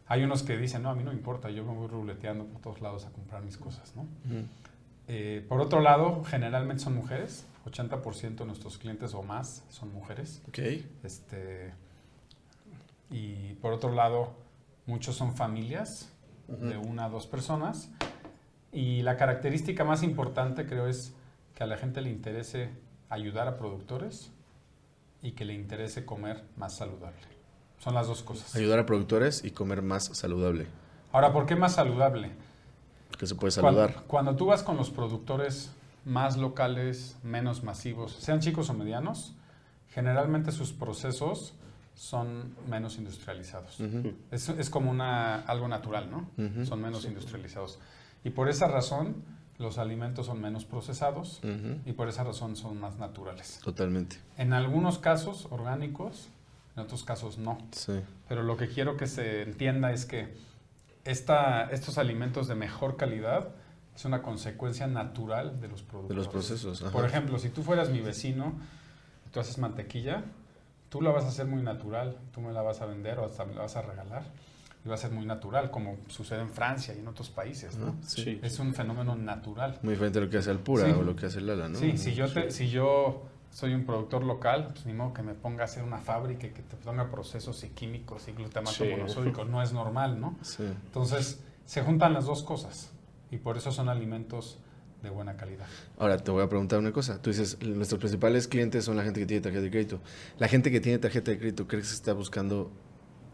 Hay unos que dicen, no, a mí no me importa, yo me voy ruleteando por todos lados a comprar mis cosas, ¿no? Eh, por otro lado, generalmente son mujeres, 80% de nuestros clientes o más son mujeres. Ok. Este, y por otro lado, muchos son familias de una a dos personas. Y la característica más importante creo es que a la gente le interese ayudar a productores y que le interese comer más saludable. Son las dos cosas. Ayudar a productores y comer más saludable. Ahora, ¿por qué más saludable? Que se puede saludar. cuando tú vas con los productores más locales, menos masivos, sean chicos o medianos, generalmente sus procesos son menos industrializados. Es, es como una, algo natural, ¿no? Son menos industrializados. Y por esa razón, los alimentos son menos procesados y por esa razón son más naturales. Totalmente. En algunos casos orgánicos, en otros casos no. Sí. Pero lo que quiero que se entienda es que esta, estos alimentos de mejor calidad es una consecuencia natural de los productos. De los procesos. ajá. Por ejemplo, si tú fueras mi vecino, y tú haces mantequilla, tú la vas a hacer muy natural, tú me la vas a vender o hasta me la vas a regalar y va a ser muy natural, como sucede en Francia y en otros países, ¿no? Sí. Sí. Es un fenómeno natural. Muy diferente a lo que hace Alpura Sí. o lo que hace Lala, ¿no? Sí, si yo, te- si yo soy un productor local, pues ni modo que me ponga a hacer una fábrica y que te ponga procesos y químicos y glutamato monosódico, no es normal, ¿no? Entonces, se juntan las dos cosas y por eso son alimentos de buena calidad. Ahora te voy a preguntar una cosa. Tú dices, nuestros principales clientes son la gente que tiene tarjeta de crédito. La gente que tiene tarjeta de crédito, ¿crees que está buscando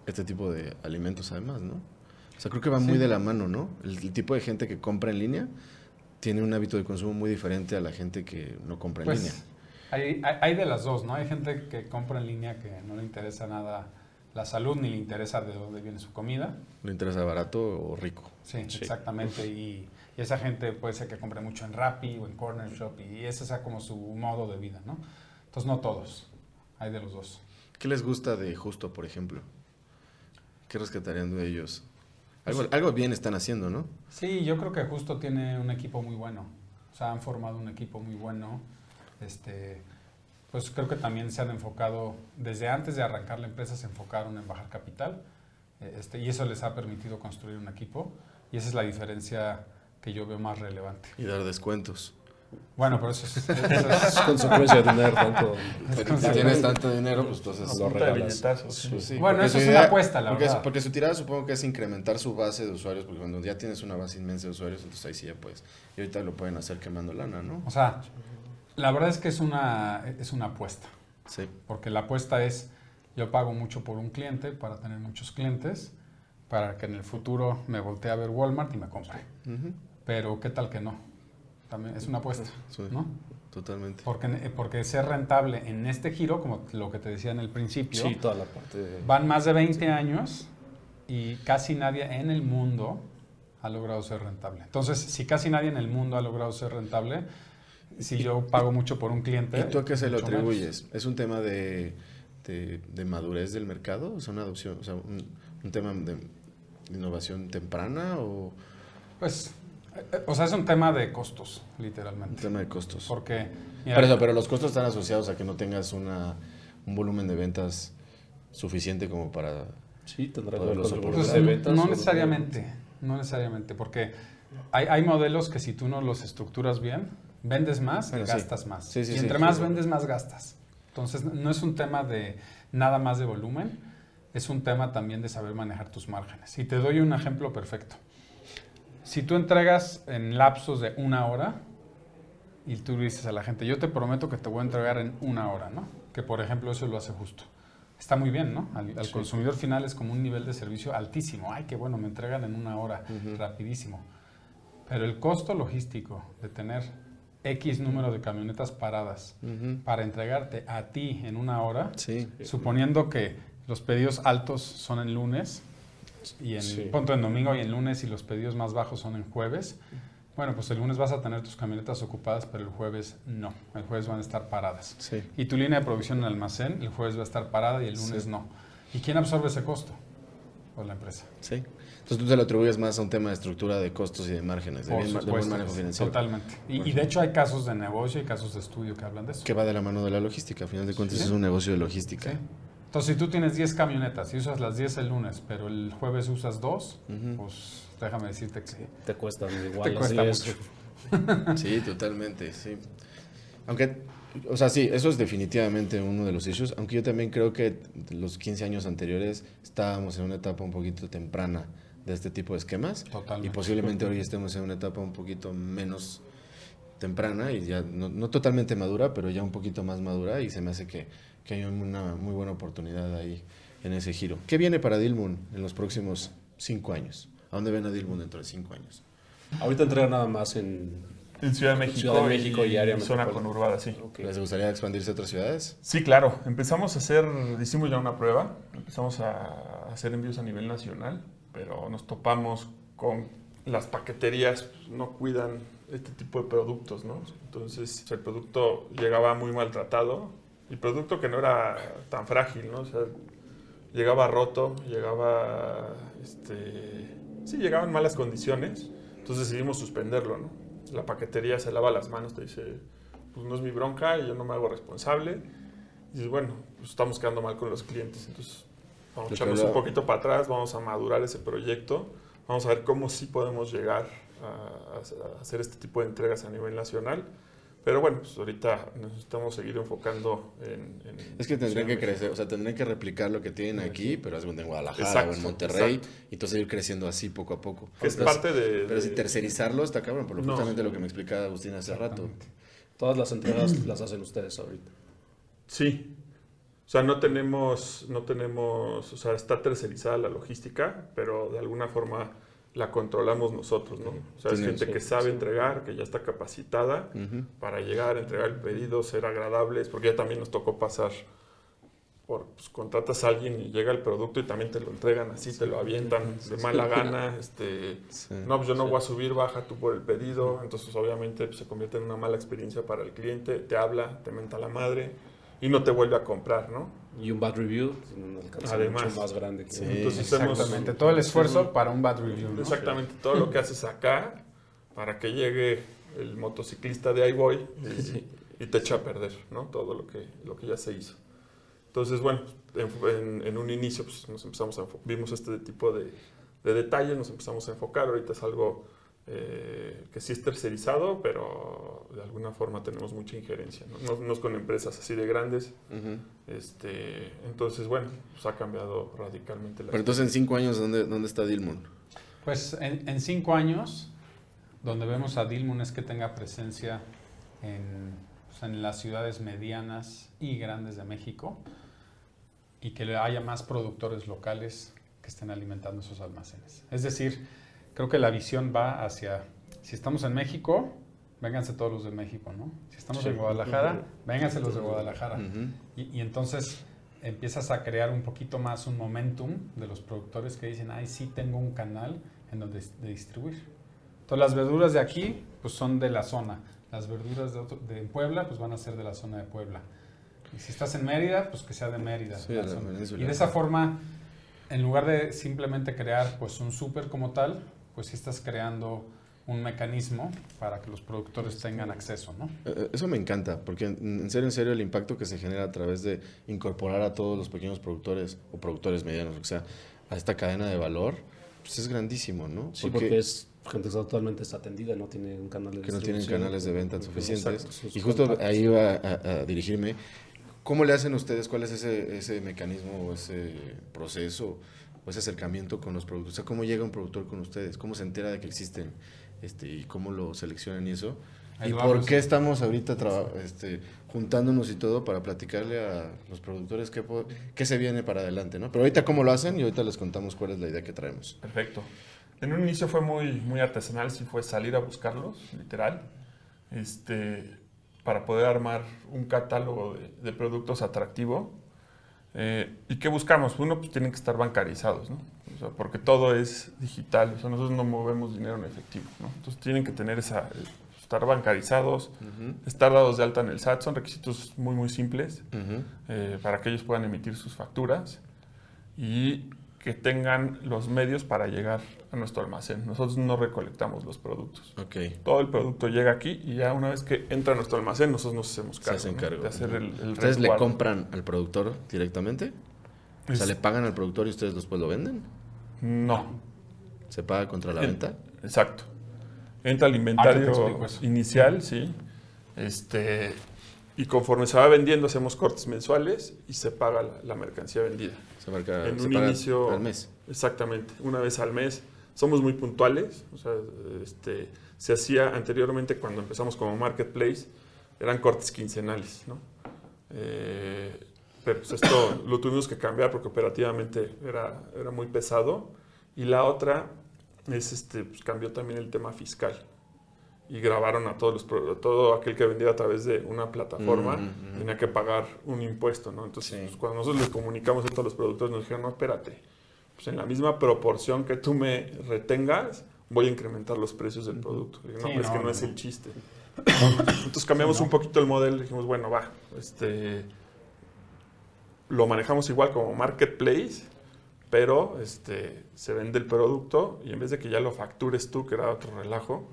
este tipo de alimentos además, no? O sea, creo que va muy de la mano, ¿no? El, el tipo de gente que compra en línea tiene un hábito de consumo muy diferente a la gente que no compra en línea. Pues hay, hay, hay de las dos, ¿no? Hay gente que compra en línea que no le interesa nada la salud ni le interesa de dónde viene su comida. ¿Le interesa barato o rico? Sí, Sí. exactamente. Y, y esa gente puede ser que compre mucho en Rappi o en Corner Shop y ese sea como su modo de vida, ¿no? Entonces, no todos. Hay de los dos. ¿Qué les gusta de Justo, por ejemplo? ¿Qué rescatarían de ellos? Pues Algo, algo bien están haciendo, ¿no? Sí, yo creo que justo tiene un equipo muy bueno. O sea, han formado un equipo muy bueno. Este, pues creo que también se han enfocado, desde antes de arrancar la empresa, se enfocaron en bajar capital. eh, Este, y eso les ha permitido construir un equipo. Y esa es la diferencia que yo veo más relevante. Y dar descuentos. Bueno, pero eso es, eso es- Es consecuencia de tener tanto. Si tienes tanto dinero, pues entonces Lo regalas. sí. Pues sí, Bueno, eso es una apuesta, la porque, verdad. porque su tirada supongo que es incrementar su base de usuarios, porque cuando ya tienes una base inmensa de usuarios, entonces ahí sí ya puedes. Y ahorita lo pueden hacer quemando lana, ¿no? o sea, la verdad es que es una, es una apuesta. Sí. Porque la apuesta es, yo pago mucho por un cliente para tener muchos clientes, para que en el futuro me voltee a ver Walmart y me compre. Pero ¿qué tal que no? También es una apuesta, Sí. ¿no? Totalmente. Porque, porque ser rentable en este giro, como lo que te decía en el principio, Sí, toda la parte de... van más de 20 años y casi nadie en el mundo ha logrado ser rentable. Entonces, si casi nadie en el mundo ha logrado ser rentable, si yo pago mucho por un cliente... ¿Y tú a qué se lo mucho menos. atribuyes? ¿Es un tema de, de, de madurez del mercado? ¿O sea, una adopción, o sea, un, un tema de innovación temprana o Pues, eh, eh, o sea, es un tema de costos, un literalmente. tema de costos? Porque, mira, Pero, eso, pero los costos están asociados a que no tengas una, un volumen de ventas suficiente como para... Sí, tendrá que ver los pues, de no- ventas. no necesariamente, no necesariamente, porque hay, hay modelos que si tú no los estructuras bien, vendes más Bueno, y sí. gastas más. Sí, sí, y sí, entre sí, más sí. vendes, más gastas. Entonces, no es un tema de nada más de volumen, es un tema también de saber manejar tus márgenes. Y te doy un ejemplo perfecto. Si tú entregas en lapsos de una hora y tú dices a la gente, yo te prometo que te voy a entregar en una hora, ¿no? Que por ejemplo eso lo hace justo. Está muy bien, ¿no? Al, al consumidor final es como un nivel de servicio altísimo. Ay, qué bueno, me entregan en una hora, rapidísimo. Pero el costo logístico de tener X número de camionetas paradas para entregarte a ti en una hora, Sí. suponiendo que los pedidos altos son en lunes y en Sí. punto en domingo y en lunes y los pedidos más bajos son en jueves. Bueno, pues el lunes vas a tener tus camionetas ocupadas, pero el jueves no. El jueves van a estar paradas. Sí. Y tu línea de producción en almacén, el jueves va a estar parada y el lunes Sí. no. ¿Y quién absorbe ese costo? Pues la empresa. Sí. Entonces tú te lo atribuyes más a un tema de estructura de costos y de márgenes, de, Por bien- de buen manejo financiero. Totalmente. Y, y de hecho hay casos de negocio y casos de estudio que hablan de eso. Que va de la mano de la logística. A final de cuentas Sí. es un negocio de logística. Sí. Entonces, si tú tienes 10 camionetas y usas las 10 el lunes, pero el jueves usas 2, Ujú. pues déjame decirte que Te cuestan igual. Te cuesta mucho. Sí, totalmente, sí. Aunque, o sea, sí, eso es definitivamente uno de los issues, aunque yo también creo que los 15 años anteriores estábamos en una etapa un poquito temprana de este tipo de esquemas Totalmente. y posiblemente hoy estemos en una etapa un poquito menos temprana y ya no, no totalmente madura, pero ya un poquito más madura y se me hace que, que hay una muy buena oportunidad ahí en ese giro. ¿Qué viene para Dilmun en los próximos cinco años? ¿A dónde ven a Dilmun dentro de cinco años? Ahorita entrega nada más en... En Ciudad de México, Ciudad de México y área zona metropolitana. conurbada, sí. ¿Les gustaría expandirse a otras ciudades? Sí, claro. Empezamos a hacer, hicimos ya una prueba, empezamos a hacer envíos a nivel nacional, pero nos topamos con las paqueterías, pues, no cuidan este tipo de productos, ¿no? Entonces, el producto llegaba muy maltratado, y producto que no era tan frágil, ¿no? O sea, llegaba roto, llegaba, este, sí, llegaba en malas condiciones, entonces decidimos suspenderlo, ¿no? La paquetería se lava las manos, te dice, pues no es mi bronca y yo no me hago responsable. Y dices, bueno, pues estamos quedando mal con los clientes, entonces vamos a Yo echarnos un poquito para atrás, vamos a madurar ese proyecto, vamos a ver cómo sí podemos llegar a- a hacer este tipo de entregas a nivel nacional. Pero bueno, pues ahorita necesitamos seguir enfocando en... en Es que tendrían que crecer, o sea, tendrían que replicar lo que tienen aquí, pero cuenta en Guadalajara o en Monterrey, exacto. y entonces ir creciendo así poco a poco. Que es Pero parte de... Pero si de- tercerizarlo está cabrón, por lo No. justamente lo que me explicaba Agustín hace rato. Todas las entregas las hacen ustedes ahorita. Sí. O sea, no tenemos, no tenemos, o sea, está tercerizada la logística, pero de alguna forma la controlamos nosotros, ¿no? O sea, es gente que sabe sí. entregar, que ya está capacitada para llegar, entregar el pedido, ser agradables, porque ya también nos tocó pasar por, pues, contratas a alguien y llega el producto y también te lo entregan así, te lo avientan de mala gana, este, no, pues yo no voy a subir, baja tú por el pedido. Entonces, obviamente, pues, se convierte en una mala experiencia para el cliente. Te habla, te menta la madre y no te vuelve a comprar, ¿no? Y un bad review, alcance Además. mucho más grande. que- Sí. Entonces, hacemos- Exactamente. Todo el esfuerzo para un bad review. ¿no? Exactamente, todo lo que haces acá para que llegue el motociclista de iBoy y, y te echa a perder, ¿no? Todo lo que, lo que ya se hizo. Entonces, bueno, en, en- en un inicio pues, nos empezamos a vimos este tipo de, de detalles, nos empezamos a enfocar. Ahorita es algo eh, que sí es tercerizado, pero de alguna forma tenemos mucha injerencia, ¿no? No, no es con empresas así de grandes. Ujú. Este, entonces, bueno, pues ha cambiado radicalmente la Pero entonces en cinco años, ¿dónde, dónde está Dilmun? Pues en, en cinco años, donde vemos a Dilmun es que tenga presencia en, pues, en las ciudades medianas y grandes de México y que haya más productores locales que estén alimentando esos almacenes. Es decir, creo que la visión va hacia, si estamos en México, vénganse todos los de México, ¿no? Si estamos en Guadalajara, vénganse los de Guadalajara. Ujú. Y, y entonces empiezas a crear un poquito más un momentum de los productores que dicen, ay, sí tengo un canal en donde de distribuir. Entonces las verduras de aquí, pues son de la zona. Las verduras de, otro- de Puebla, pues van a ser de la zona de Puebla. Y si estás en Mérida, pues que sea de Mérida. Sí, de y de esa forma, en lugar de simplemente crear pues un súper como tal, pues sí estás creando un mecanismo para que los productores tengan acceso, ¿no? Eh, Eso me encanta, porque en en serio, en serio, el impacto que se genera a través de incorporar a todos los pequeños productores o productores medianos, o sea, a esta cadena de valor, pues es grandísimo, ¿no? Sí, porque es gente que totalmente está atendida, no tiene un canal de que no tienen canales de venta suficientes. Exacto, y justo contactos. ahí iba a, a dirigirme. ¿Cómo le hacen ustedes? ¿Cuál es ese, ese mecanismo o ese proceso o ese acercamiento con los productos? O sea, ¿cómo llega un productor con ustedes? ¿Cómo se entera de que existen? Este, ¿Y cómo lo seleccionan y eso? ¿Y por hablas. qué estamos ahorita este, juntándonos y todo para platicarle a los productores qué, qué se viene para adelante? ¿no? Pero ahorita cómo lo hacen y ahorita les contamos cuál es la idea que traemos. Perfecto. En un inicio fue muy, muy artesanal, sí fue salir a buscarlos, literal, este, para poder armar un catálogo de, de productos atractivo. Eh, ¿Y qué buscamos? Uno, pues tienen que estar bancarizados, ¿no? O sea, porque todo es digital, o sea, nosotros no movemos dinero en efectivo, ¿no? Entonces tienen que tener esa, eh, estar bancarizados, estar dados de alta en el SAT, son requisitos muy, muy simples eh, para que ellos puedan emitir sus facturas y que tengan los medios para llegar a nuestro almacén. Nosotros no recolectamos los productos. Todo el producto llega aquí y ya una vez que entra a nuestro almacén, nosotros nos hacemos Se cargo, cargo. de hacer el, el ¿Ustedes le compran al productor directamente? O sea, ¿le pagan al productor y ustedes después lo venden? No, ¿Se paga contra la venta? exacto. Entra el Ah, inventario inicial, sí. Este, y conforme se va vendiendo, hacemos cortes mensuales y se paga la, la mercancía vendida. Se, marca, En se un paga inicio- al mes. Exactamente, una vez al mes. Somos muy puntuales. O sea, este, se hacía anteriormente cuando empezamos como marketplace, eran cortes quincenales, ¿no? Eh, pero pues esto lo tuvimos que cambiar porque operativamente era, era muy pesado. Y la otra es, este, pues cambió también el tema fiscal. Y grabaron a todos los, a todo aquel que vendía a través de una plataforma, Mm, mm, mm. tenía que pagar un impuesto, ¿no? Entonces, Sí. pues, cuando nosotros les comunicamos a todos los productores, nos dijeron, no, espérate, pues en la misma proporción que tú me retengas, voy a incrementar los precios del producto. Dije, no, Sí, es no, que no, no, es el chiste. Entonces cambiamos un poquito el modelo, dijimos, bueno, va, este, lo manejamos igual como marketplace, pero este, se vende el producto y en vez de que ya lo factures tú, que era otro relajo,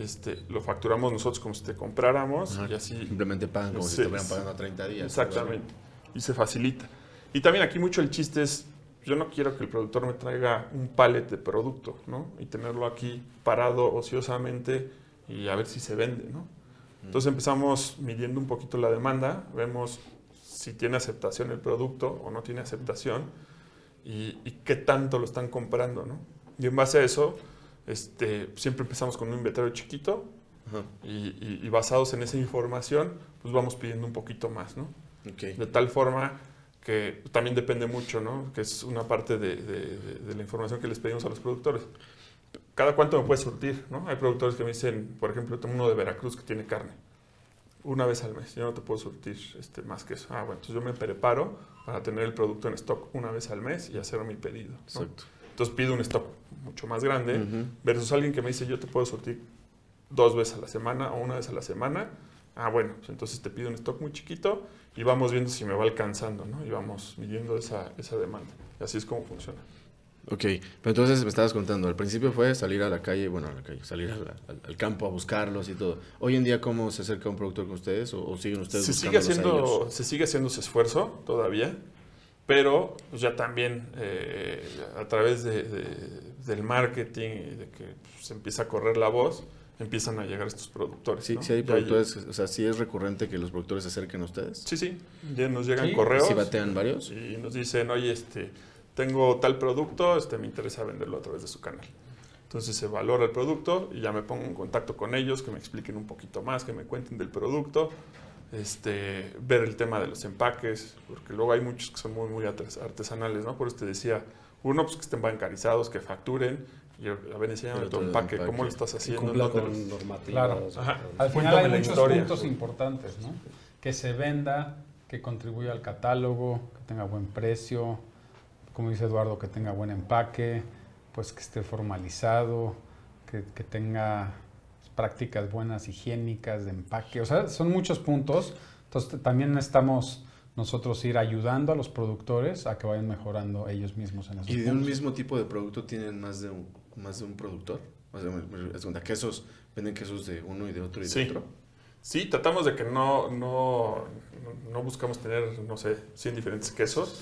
este, lo facturamos nosotros como si te compráramos Ajá. y así Simplemente pagan como si Sí, estuvieran sí. pagando a 30 días. Exactamente. Y se facilita. Y también aquí mucho el chiste es, yo no quiero que el productor me traiga un pallet de producto, ¿no? Y tenerlo aquí parado ociosamente y a ver si se vende, ¿no? Entonces empezamos midiendo un poquito la demanda, vemos si tiene aceptación el producto o no tiene aceptación y, y qué tanto lo están comprando, ¿no? Y en base a eso, este, siempre empezamos con un inventario chiquito Ajá. y, y- y basados en esa información, pues vamos pidiendo un poquito más, ¿no? Ok. De tal forma que también depende mucho, ¿no? Que es una parte de, de- de- de la información que les pedimos a los productores. ¿Cada cuánto me puedes surtir, no? Hay productores que me dicen, por ejemplo, tengo uno de Veracruz que tiene carne. Una vez al mes. Yo no te puedo surtir este, más que eso. Ah, bueno, entonces yo me preparo para tener el producto en stock una vez al mes y hacer mi pedido. ¿no? Exacto. Entonces pido un stock mucho más grande Ujú. versus alguien que me dice yo te puedo surtir dos veces a la semana o una vez a la semana. Ah, bueno, pues entonces te pido un stock muy chiquito y vamos viendo si me va alcanzando, ¿no? Y vamos midiendo esa, esa demanda. Y así es como funciona. Ok, pero entonces me estabas contando, al principio fue salir a la calle, bueno, a la calle, salir a la- al, al campo a buscarlos y todo. Hoy en día, ¿cómo se acerca un productor con ustedes o, o siguen ustedes Se sigue, haciendo, se sigue haciendo ese esfuerzo todavía, pero pues ya también eh, a través de- de- del marketing y de que pues, se empieza a correr la voz, empiezan a llegar estos productores. Sí, ¿no? sí hay productores, o sea, sí es recurrente que los productores se acerquen a ustedes. Sí, sí, ya nos llegan Sí, correos. ¿Sí batean varios? Y nos dicen, oye, este, tengo tal producto, este, me interesa venderlo a través de su canal. Entonces se valora el producto y ya me pongo en contacto con ellos, que me expliquen un poquito más, que me cuenten del producto, este, ver el tema de los empaques, porque luego hay muchos que son muy, muy artes- artesanales, ¿no? Por eso te decía, uno, pues que estén bancarizados, que facturen Yo, a ver, enséñame tu empaque, empaque. ¿cómo lo estás haciendo? cumpla ¿Dónde con. Ajá. Al final hay la muchos historia. puntos importantes, ¿no? Que se venda, que contribuya al catálogo, que tenga buen precio, como dice Eduardo, que tenga buen empaque, pues que esté formalizado, que, que tenga prácticas buenas higiénicas de empaque. O sea, son muchos puntos. Entonces también estamos nosotros ir ayudando a los productores a que vayan mejorando ellos mismos en esos ¿Y de un puntos. mismo tipo de producto tienen más de un, más de un productor? O sea, es quesos, venden quesos de uno y de otro y de Sí. otro. Sí, tratamos de que no, no, no buscamos tener, no sé, 100 diferentes quesos,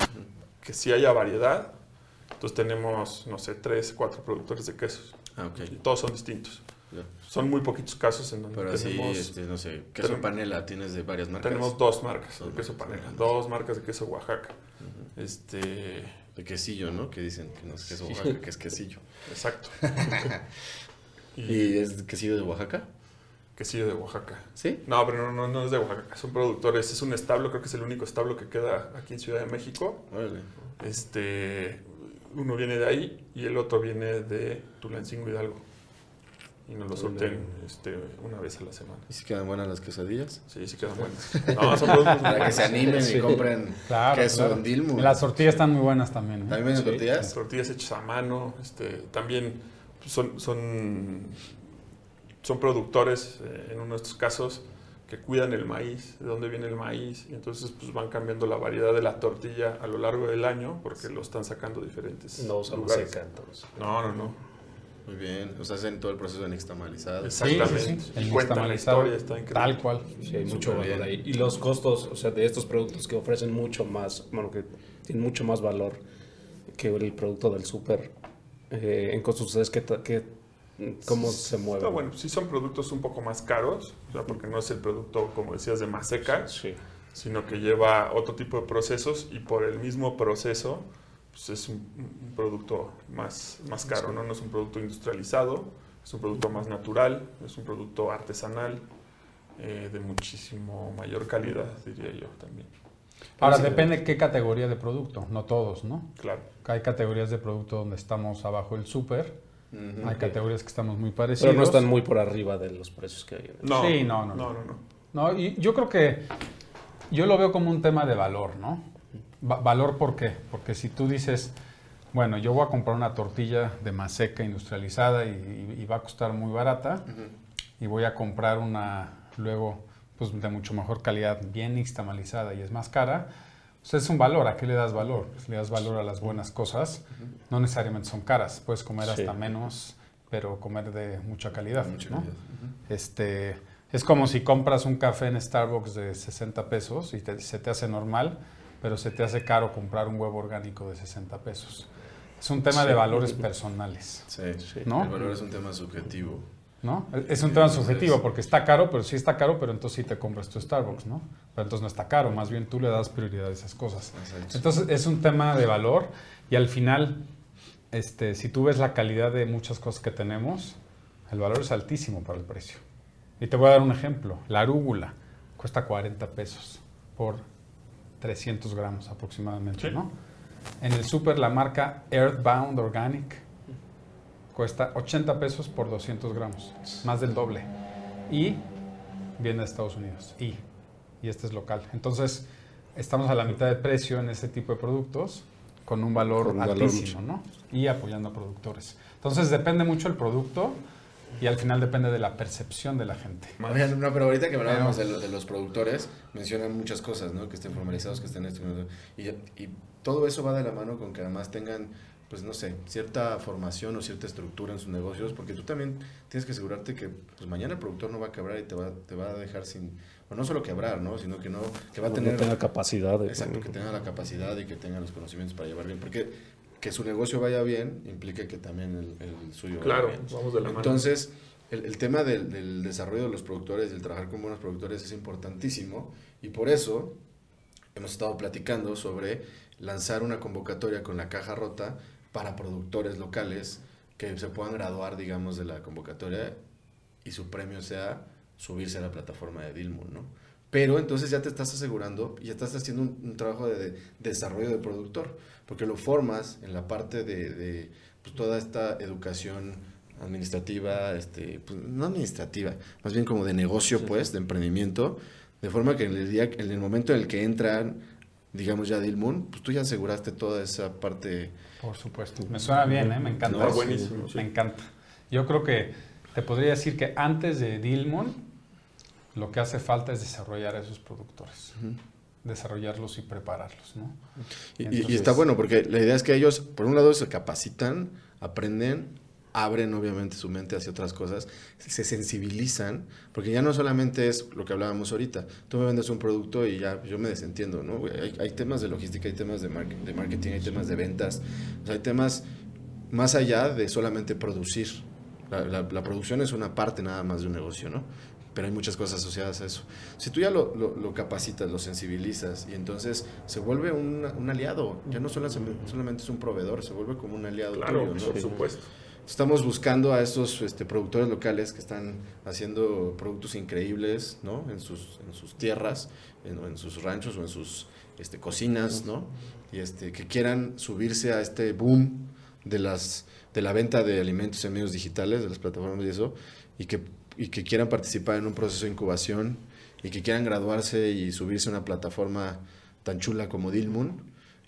que sí haya variedad. Entonces tenemos, no sé, 3, 4 productores de quesos. Ah, ok. Y todos son distintos. Son muy poquitos casos en donde Pero así, tenemos, este, no sé, queso tenemos- panela tienes de varias marcas. tenemos dos marcas Dos de queso marcas, panela, dos marcas de queso Oaxaca. Este, De quesillo, ¿no? Que dicen que no es queso Oaxaca, que es quesillo. exacto. y ¿Y es quesillo de Oaxaca? quesillo de Oaxaca. Sí. No, pero no, no, no es de Oaxaca, son productores. Es un establo, creo que es el único establo que queda aquí en Ciudad de México. Órale. Este, uno viene de ahí y el otro viene de Tulancingo Hidalgo. Y nos lo sortean este, una vez a la semana. ¿Y si quedan buenas las quesadillas? Sí, sí quedan buenas. No, son productos Para que se animen Sí. y compren Claro, queso claro. en Dilmu. Y Las tortillas están muy buenas también. ¿eh? ¿También venden Sí. tortillas? Tortillas hechas a mano. Este, también son, son, son productores, eh, en uno de estos casos, que cuidan el maíz, de dónde viene el maíz, y entonces pues, van cambiando la variedad de la tortilla a lo largo del año porque lo están sacando diferentes No usamos lugares. seca, entonces. No, no, no. Muy bien. O sea, hacen todo el proceso de nixtamalizado. Sí, sí, Exactamente. sí. Y El la nixtamalizado, historia, está increíble. Tal cual. Sí, hay mucho valor bien. ahí. Y los costos, o sea, de estos productos que ofrecen mucho más, bueno, que tienen mucho más valor que el producto del súper. eh, en costos, ¿ustedes qué, qué- cómo se mueven? Está bueno, sí son productos un poco más caros, o sea, porque no es el producto, como decías, de maseca, Sí. sino que lleva otro tipo de procesos y por el mismo proceso pues es un, un producto más, más caro, ¿no? No es un producto industrializado, es un producto más natural, es un producto artesanal eh, de muchísimo mayor calidad, diría yo también. Ahora, Sí. depende qué categoría de producto, no todos, ¿no? Claro. Hay categorías de producto donde estamos abajo del súper, hay categorías que estamos muy parecidos. Pero no están muy por arriba de los precios que hay. en el- No, Sí, no, no, no, no. no, no. No, y yo creo que yo lo veo como un tema de valor, ¿no? Va- ¿Valor por qué? Porque si tú dices, bueno, yo voy a comprar una tortilla de maseca industrializada y, y- y va a costar muy barata, y voy a comprar una luego pues de mucho mejor calidad, bien nixtamalizada y es más cara, pues es un valor. ¿A qué le das valor? Pues le das valor a las buenas cosas. No necesariamente son caras. Puedes comer Sí. hasta menos, pero comer de mucha calidad. Mucha ¿no? calidad. Este, es como si compras un café en Starbucks de 60 pesos y te- se te hace normal, pero se te hace caro comprar un huevo orgánico de 60 pesos. Es un tema de Sí. valores personales, Sí. Sí. ¿no? El valor es un tema subjetivo. ¿no? Es un tema subjetivo porque está caro, pero sí está caro, pero entonces sí te compras tu Starbucks, ¿no? Pero entonces no está caro, más bien tú le das prioridad a esas cosas. Exacto. Entonces es un tema de valor y al final, este, si tú ves la calidad de muchas cosas que tenemos, el valor es altísimo para el precio. Y te voy a dar un ejemplo. La arúgula cuesta 40 pesos por 300 gramos aproximadamente, Sí. ¿no? En el súper la marca Earthbound Organic cuesta 80 pesos por 200 gramos, más del doble. Y viene de Estados Unidos. Y, y este es local. Entonces, estamos a la mitad de precio en este tipo de productos con un valor Con un valor altísimo, ¿no? Y apoyando a productores. Entonces, depende mucho el producto y al final depende de la percepción de la gente. No, pero ahorita que hablábamos de, lo- de los productores, mencionan muchas cosas, ¿no? Que estén formalizados, que estén esto, y, y todo eso va de la mano con que además tengan, pues no sé, cierta formación o cierta estructura en sus negocios, porque tú también tienes que asegurarte que pues mañana el productor no va a quebrar y te va, te va a dejar sin, o no solo quebrar, ¿no? Sino que no, que va a No tener... tenga capacidad. de- Exacto, que tenga la capacidad y que tenga los conocimientos para llevar bien, porque que su negocio vaya bien implica que también el, el suyo Claro, vaya bien. vamos de la mano. Entonces, el, el tema del, del desarrollo de los productores, del trabajar con buenos productores es importantísimo y por eso hemos estado platicando sobre lanzar una convocatoria con la caja rota para productores locales que se puedan graduar, digamos, de la convocatoria y su premio sea subirse a la plataforma de Dilmun, ¿no? Pero entonces ya te estás asegurando y ya estás haciendo un, un trabajo de, de desarrollo de productor, porque lo formas en la parte de, de- pues, toda esta educación administrativa, este, pues, no administrativa, más bien como de negocio, pues, de emprendimiento, de forma que en el, día, en el momento en el que entran, digamos ya Dilmun, pues tú ya aseguraste toda esa parte. Por supuesto. Me suena bien, ¿eh? me encanta. No, eso. buenísimo, sí. Me encanta. Yo creo que te podría decir que antes de Dilmon, lo que hace falta es desarrollar a esos productores. Desarrollarlos y prepararlos, ¿no? Y, está bueno, porque la idea es que ellos, por un lado, se capacitan, aprenden, abren obviamente su mente hacia otras cosas, se sensibilizan, porque ya no solamente es lo que hablábamos ahorita, tú me vendes un producto y ya yo me desentiendo, ¿no? Hay, hay temas de logística, hay temas de, mar- de marketing, hay temas de ventas, o sea, hay temas más allá de solamente producir. La, la- la producción es una parte nada más de un negocio, ¿no? Pero hay muchas cosas asociadas a eso. Si tú ya lo, lo- lo capacitas, lo sensibilizas y entonces se vuelve un, un aliado, ya no solo- solamente es un proveedor, se vuelve como un aliado Claro, tuyo, ¿no? por supuesto. Estamos buscando a estos este, productores locales que están haciendo productos increíbles, ¿no? En sus, en sus tierras, en, en sus ranchos o en sus este, cocinas, ¿no? Y este, que quieran subirse a este boom de, las, de la venta de alimentos en medios digitales, de las plataformas y eso, y que, y que quieran participar en un proceso de incubación y que quieran graduarse y subirse a una plataforma tan chula como Dilmun.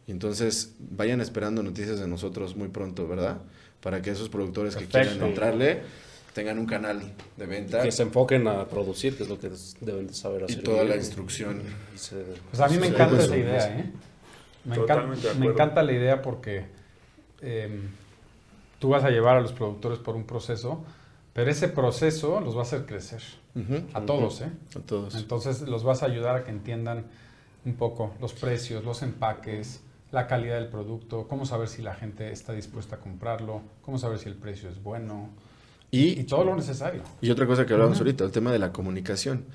Y entonces vayan esperando noticias de nosotros muy pronto, ¿verdad? Para que esos productores que quieran entrarle tengan un canal de venta Que se enfoquen a producir, que es lo que deben de saber y hacer. toda la instrucción. Y se- Pues a mí me encanta esa idea, ¿eh? Me, encanta la idea porque em, tú vas a llevar a los productores por un proceso, pero ese proceso los va a hacer crecer. A todos, ¿eh? A todos. Entonces los vas a ayudar a que entiendan un poco los precios, los empaques, la calidad del producto, cómo saber si la gente está dispuesta a comprarlo, cómo saber si el precio es bueno y Y, todo lo necesario. y otra cosa que hablábamos ahorita, el tema de la comunicación.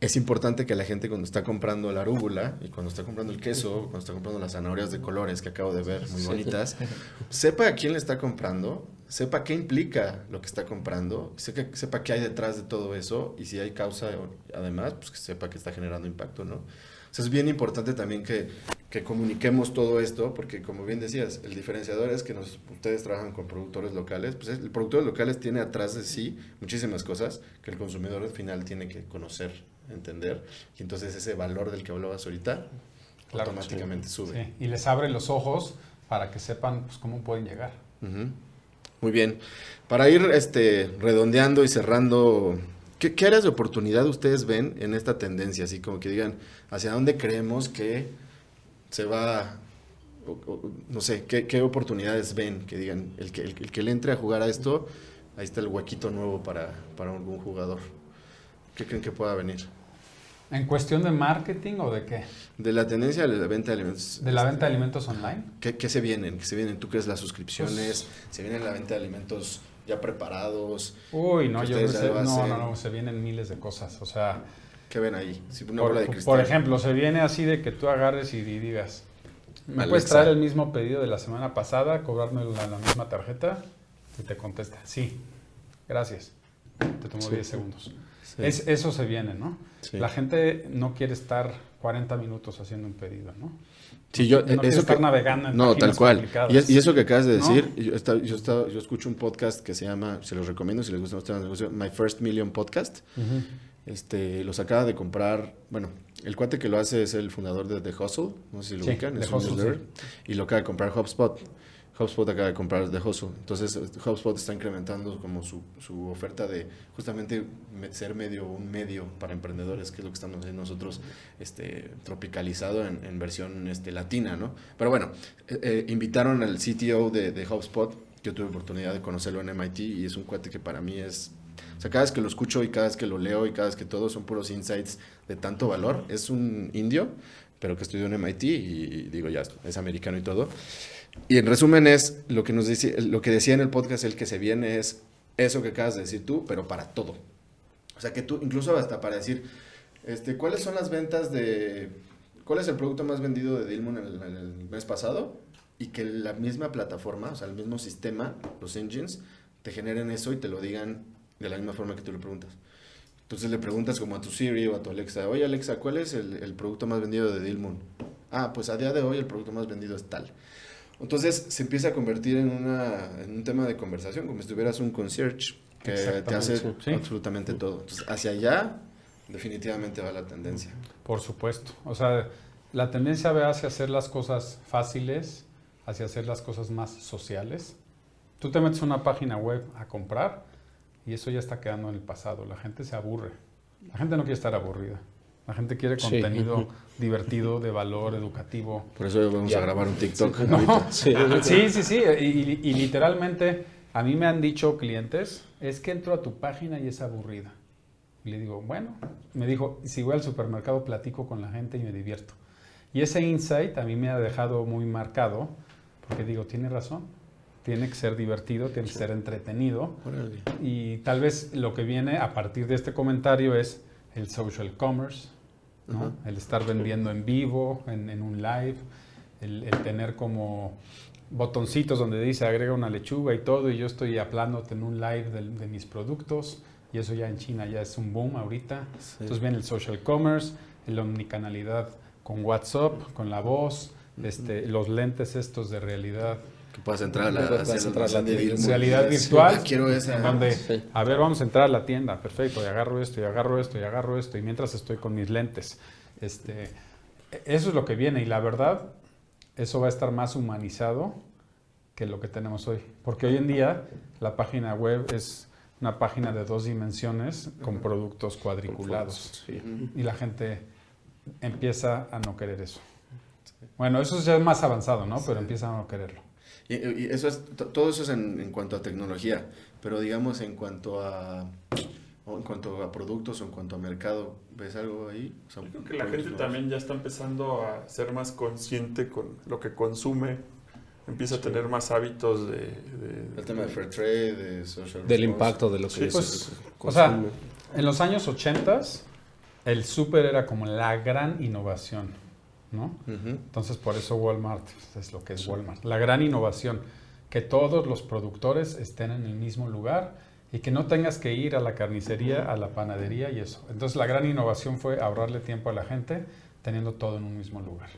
Es importante que la gente cuando está comprando la arúgula y cuando está comprando el queso, cuando está comprando las zanahorias de colores que acabo de ver, muy bonitas, sepa a quién le está comprando, sepa qué implica lo que está comprando, sepa, sepa qué hay detrás de todo eso y si hay causa además, pues que sepa que está generando impacto, ¿no? O sea, es bien importante también que, que comuniquemos todo esto, porque como bien decías, el diferenciador es que nos, ustedes trabajan con productores locales, pues el productor locales tiene atrás de sí muchísimas cosas que el consumidor al final tiene que conocer, entender, y entonces ese valor del que hablabas ahorita Claro, automáticamente sube. Sí, Y les abre los ojos para que sepan pues, cómo pueden llegar. Ujú. Muy bien. Para ir este, redondeando y cerrando, ¿qué, áreas de oportunidad ustedes ven en esta tendencia? Así como que digan, ¿hacia dónde creemos que se va, no sé, ¿qué, qué oportunidades ven? Que digan, el que, el, el que le entre a jugar a esto, ahí está el huequito nuevo para, para algún jugador. ¿Qué creen que pueda venir? ¿En cuestión de marketing o de qué? De la tendencia de la venta de alimentos. ¿De la venta de alimentos online? ¿Qué, qué se vienen? ¿Qué se vienen? ¿Tú crees las suscripciones? ¿Se viene la venta de alimentos ya preparados? Uy, no, yo lo no, no, no, se vienen miles de cosas. O sea, ¿Qué ven ahí? Si una por, bola de por cristal. ejemplo, se viene así de que tú agarres y, digas, ¿me Alexa. puedes traer el mismo pedido de la semana pasada, cobrarme la, la misma tarjeta? Y te contesta, sí, gracias. Te tomó 10 segundos. Sí. Es, eso se viene, ¿no? Sí. La gente no quiere estar 40 minutos haciendo un pedido, ¿no? Sí, yo, no eso estar que- navegando en No, tal cual. Y, es- y eso que acabas de ¿No? decir, yo, está- yo, está- yo escucho un podcast que se llama, se los recomiendo si les gustan los temas de negocio, My First Million Podcast. Este, los acaba de comprar, bueno, el cuate que lo hace es el fundador de The Hustle, no sé si lo Sí, ubican, es un Hustle, newsletter, y lo acaba de comprar HubSpot. HubSpot acaba de comprar The Hustle. Entonces, HubSpot está incrementando como su, su oferta de justamente me- ser medio un medio para emprendedores, que es lo que estamos haciendo nosotros, este, tropicalizado en, en versión este, latina, ¿no? Pero bueno, eh, eh, invitaron al CTO de, de HubSpot. Yo tuve oportunidad de conocerlo en MIT y es un cuate que para mí es o sea, cada vez que lo escucho y cada vez que lo leo y cada vez que todo son puros insights de tanto valor. Es un indio, pero que estudió en MIT y, y digo ya, es americano y todo. Y en resumen es lo que nos decía, lo que decía en el podcast, el que se viene es eso que acabas de decir tú, pero para todo. O sea, que tú, incluso hasta para decir, este, ¿cuáles son las ventas de, cuál es el producto más vendido de Dilmun en el mes pasado? Y que la misma plataforma, o sea, el mismo sistema, los engines, te generen eso y te lo digan de la misma forma que tú le preguntas. Entonces le preguntas como a tu Siri o a tu Alexa, oye Alexa, ¿cuál es el, el producto más vendido de Dilmun? Ah, pues a día de hoy el producto más vendido es tal. Entonces se empieza a convertir en, una, en un tema de conversación, como si tuvieras un concierge que te hace sí. absolutamente todo. Entonces, hacia allá definitivamente va la tendencia. Por supuesto. O sea, la tendencia va hacia hacer las cosas fáciles, hacia hacer las cosas más sociales. Tú te metes a una página web a comprar y eso ya está quedando en el pasado. La gente se aburre. La gente no quiere estar aburrida. La gente quiere Sí. contenido divertido, de valor, educativo. Por eso vamos Ya. a grabar un TikTok. No. Sí. Sí, sí, sí. Y, y- y literalmente a mí me han dicho clientes, es que entro a tu página y es aburrida. Y le digo, bueno, me dijo, si voy al supermercado platico con la gente y me divierto. Y ese insight a mí me ha dejado muy marcado, porque digo, tiene razón, tiene que ser divertido, tiene que ser entretenido. Órale. Y tal vez lo que viene a partir de este comentario es el social commerce, ¿no? El estar vendiendo en vivo, en, en un live, el, el tener como botoncitos donde dice agrega una lechuga y todo, y yo estoy hablándote en un live de, mis productos, y eso ya en China ya es un boom ahorita. Entonces viene el social commerce, la omnicanalidad con WhatsApp, con la voz, este, los lentes estos de realidad Que puedas entrar a la, Puedas hacia entrar la. Realidad Sí, virtual. ah, quiero esa. donde, Sí. a ver, vamos a entrar a la tienda, perfecto, y agarro esto, y agarro esto, y agarro esto, y mientras estoy con mis lentes. Este, eso es lo que viene, y la verdad, eso va a estar más humanizado que lo que tenemos hoy. Porque hoy en día la página web es una página de dos dimensiones con productos cuadriculados. Sí. Y la gente empieza a no querer eso. Bueno, eso ya es más avanzado, ¿no? Pero empieza a no quererlo. Y, y eso es, to- todo eso es en, en cuanto a tecnología, pero digamos en cuanto a o en cuanto a productos o en cuanto a mercado, ¿ves algo ahí? O sea, Yo creo que la gente nuevos. también ya está empezando a ser más consciente con lo que consume, empieza a tener más hábitos de... de- El tema de fair trade, de social Del response. impacto de lo que Sí, pues, o sea. En los años 80 el súper era como la gran innovación, ¿no? Entonces por eso Walmart es lo que es Walmart. La gran innovación, que todos los productores estén en el mismo lugar y que no tengas que ir a la carnicería, a la panadería y eso. Entonces la gran innovación fue ahorrarle tiempo a la gente teniendo todo en un mismo lugar.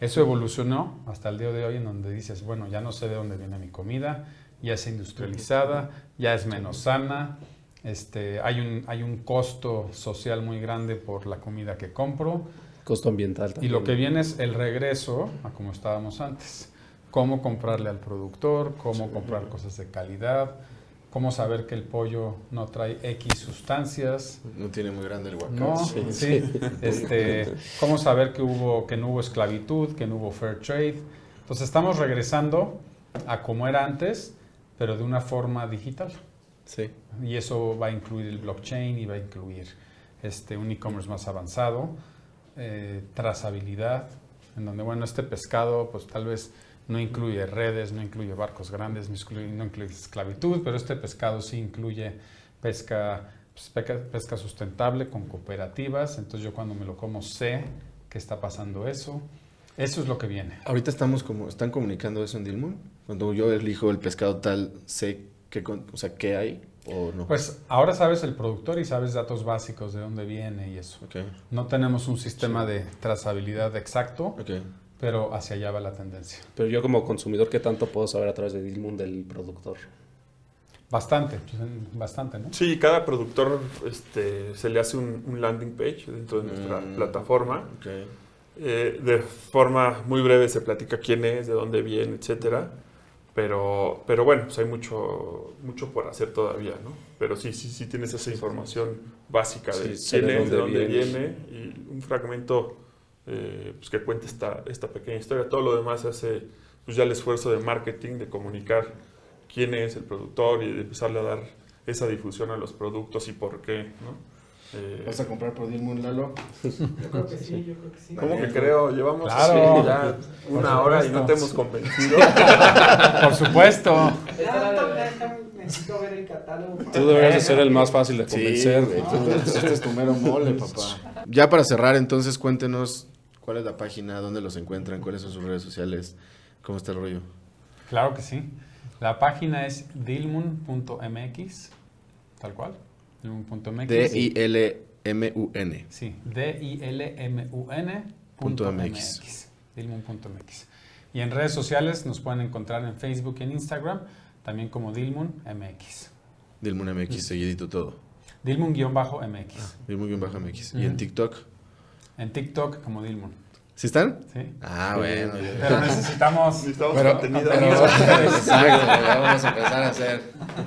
Eso evolucionó hasta el día de hoy en donde dices, bueno, ya no sé de dónde viene mi comida, ya es industrializada, ya es menos sana, este, hay, un, hay un costo social muy grande por la comida que compro Costo ambiental y también. lo que viene es el regreso a como estábamos antes. Cómo comprarle al productor, cómo comprar cosas de calidad, cómo saber que el pollo no trae X sustancias, No tiene muy grande el huacán. no, Sí, sí. Este, ¿Cómo saber que, hubo, que no hubo esclavitud, que no hubo fair trade? Entonces estamos regresando a como era antes, pero de una forma digital. Sí. Y eso va a incluir el blockchain y va a incluir este, un e-commerce más avanzado, eh, trazabilidad, en donde, bueno, este pescado pues tal vez no incluye redes, no incluye barcos grandes, no incluye, esclavitud, pero este pescado sí incluye pesca, pues, pesca sustentable con cooperativas, entonces yo cuando me lo como sé que está pasando eso. Eso es lo que viene. Ahorita estamos como, ¿están comunicando eso en Dilmun? Cuando yo elijo el pescado tal, sé con- o sea, qué hay o no. Pues ahora sabes el productor y sabes datos básicos de dónde viene y eso. No tenemos un sistema de trazabilidad exacto, pero hacia allá va la tendencia. Pero yo como consumidor, ¿qué tanto puedo saber a través de Dilmun del productor? Bastante, pues, bastante, ¿no? Sí, cada productor este, se le hace un, un landing page dentro de nuestra Mm. plataforma. Eh, de forma muy breve se platica quién es, de dónde viene, etcétera. Pero, pero bueno, pues hay mucho, mucho por hacer todavía, ¿no? Pero sí, sí, sí tienes esa información básica de Sí, quién es, de dónde viene y un fragmento eh, pues que cuente esta, esta pequeña historia. Todo lo demás hace pues ya el esfuerzo de marketing, de comunicar quién es el productor y de empezarle a dar esa difusión a los productos y por qué, ¿no? Eh, ¿Vas a comprar por Dilmun, Lalo? Yo creo que sí, yo creo que sí. ¿Cómo que creo? Llevamos Claro. así ya una hora y no te hemos convencido. Por supuesto. Necesito ver el catálogo. Tú deberías de ser el más fácil de Sí, convencer. tú- este es tu mero mole, papá. Ya para cerrar, entonces, cuéntenos cuál es la página, dónde los encuentran, cuáles son sus redes sociales, cómo está el rollo. Claro que sí. La página es dilmun.mx, tal cual. Dilmun.mx. D-I-L-M-U-N. Sí, D-I-L-M-U-N Punto punto MX. MX. Dilmun.mx. Y en redes sociales nos pueden encontrar en Facebook y en Instagram, también como Dilmun MX. Dilmun MX, seguidito todo. Dilmun-MX. Dilmun-MX. ¿Y en TikTok? En TikTok como Dilmun. ¿Sí están? ¿sí? Ah, bueno. Pero necesitamos... Necesitamos Pero, contenido. pero- exacto, ya vamos a empezar a hacer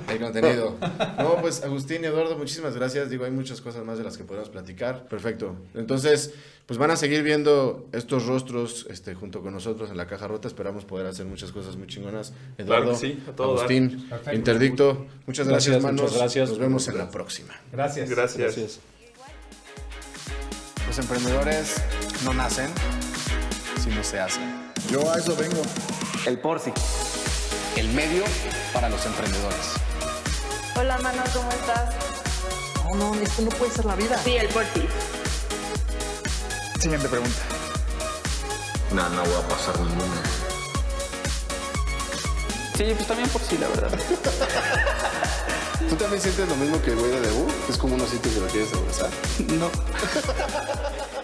el contenido. No, pues Agustín y Eduardo, muchísimas gracias. Digo, hay muchas cosas más de las que podemos platicar. Perfecto. Entonces, pues van a seguir viendo estos rostros este, junto con nosotros en la caja rota. Esperamos poder hacer muchas cosas muy chingonas. Eduardo, sí, a todo dar. Agustín, Perfecto. Interdicto, muchas gracias, Gracias, manos. muchas gracias. Nos vemos en la próxima. Gracias. Gracias. Los emprendedores no nacen, sino se hacen. Yo a eso vengo. El Porfi. El medio para los emprendedores. Hola, mano, ¿cómo estás? No, no, esto no puede ser la vida. Sí, el Porti. Siguiente pregunta. No, no voy a pasar ninguna. Sí, pues también por sí, la verdad. ¿Tú también sientes lo mismo que el güey de Debu? Es como unos sitios que lo quieres abrazar. No.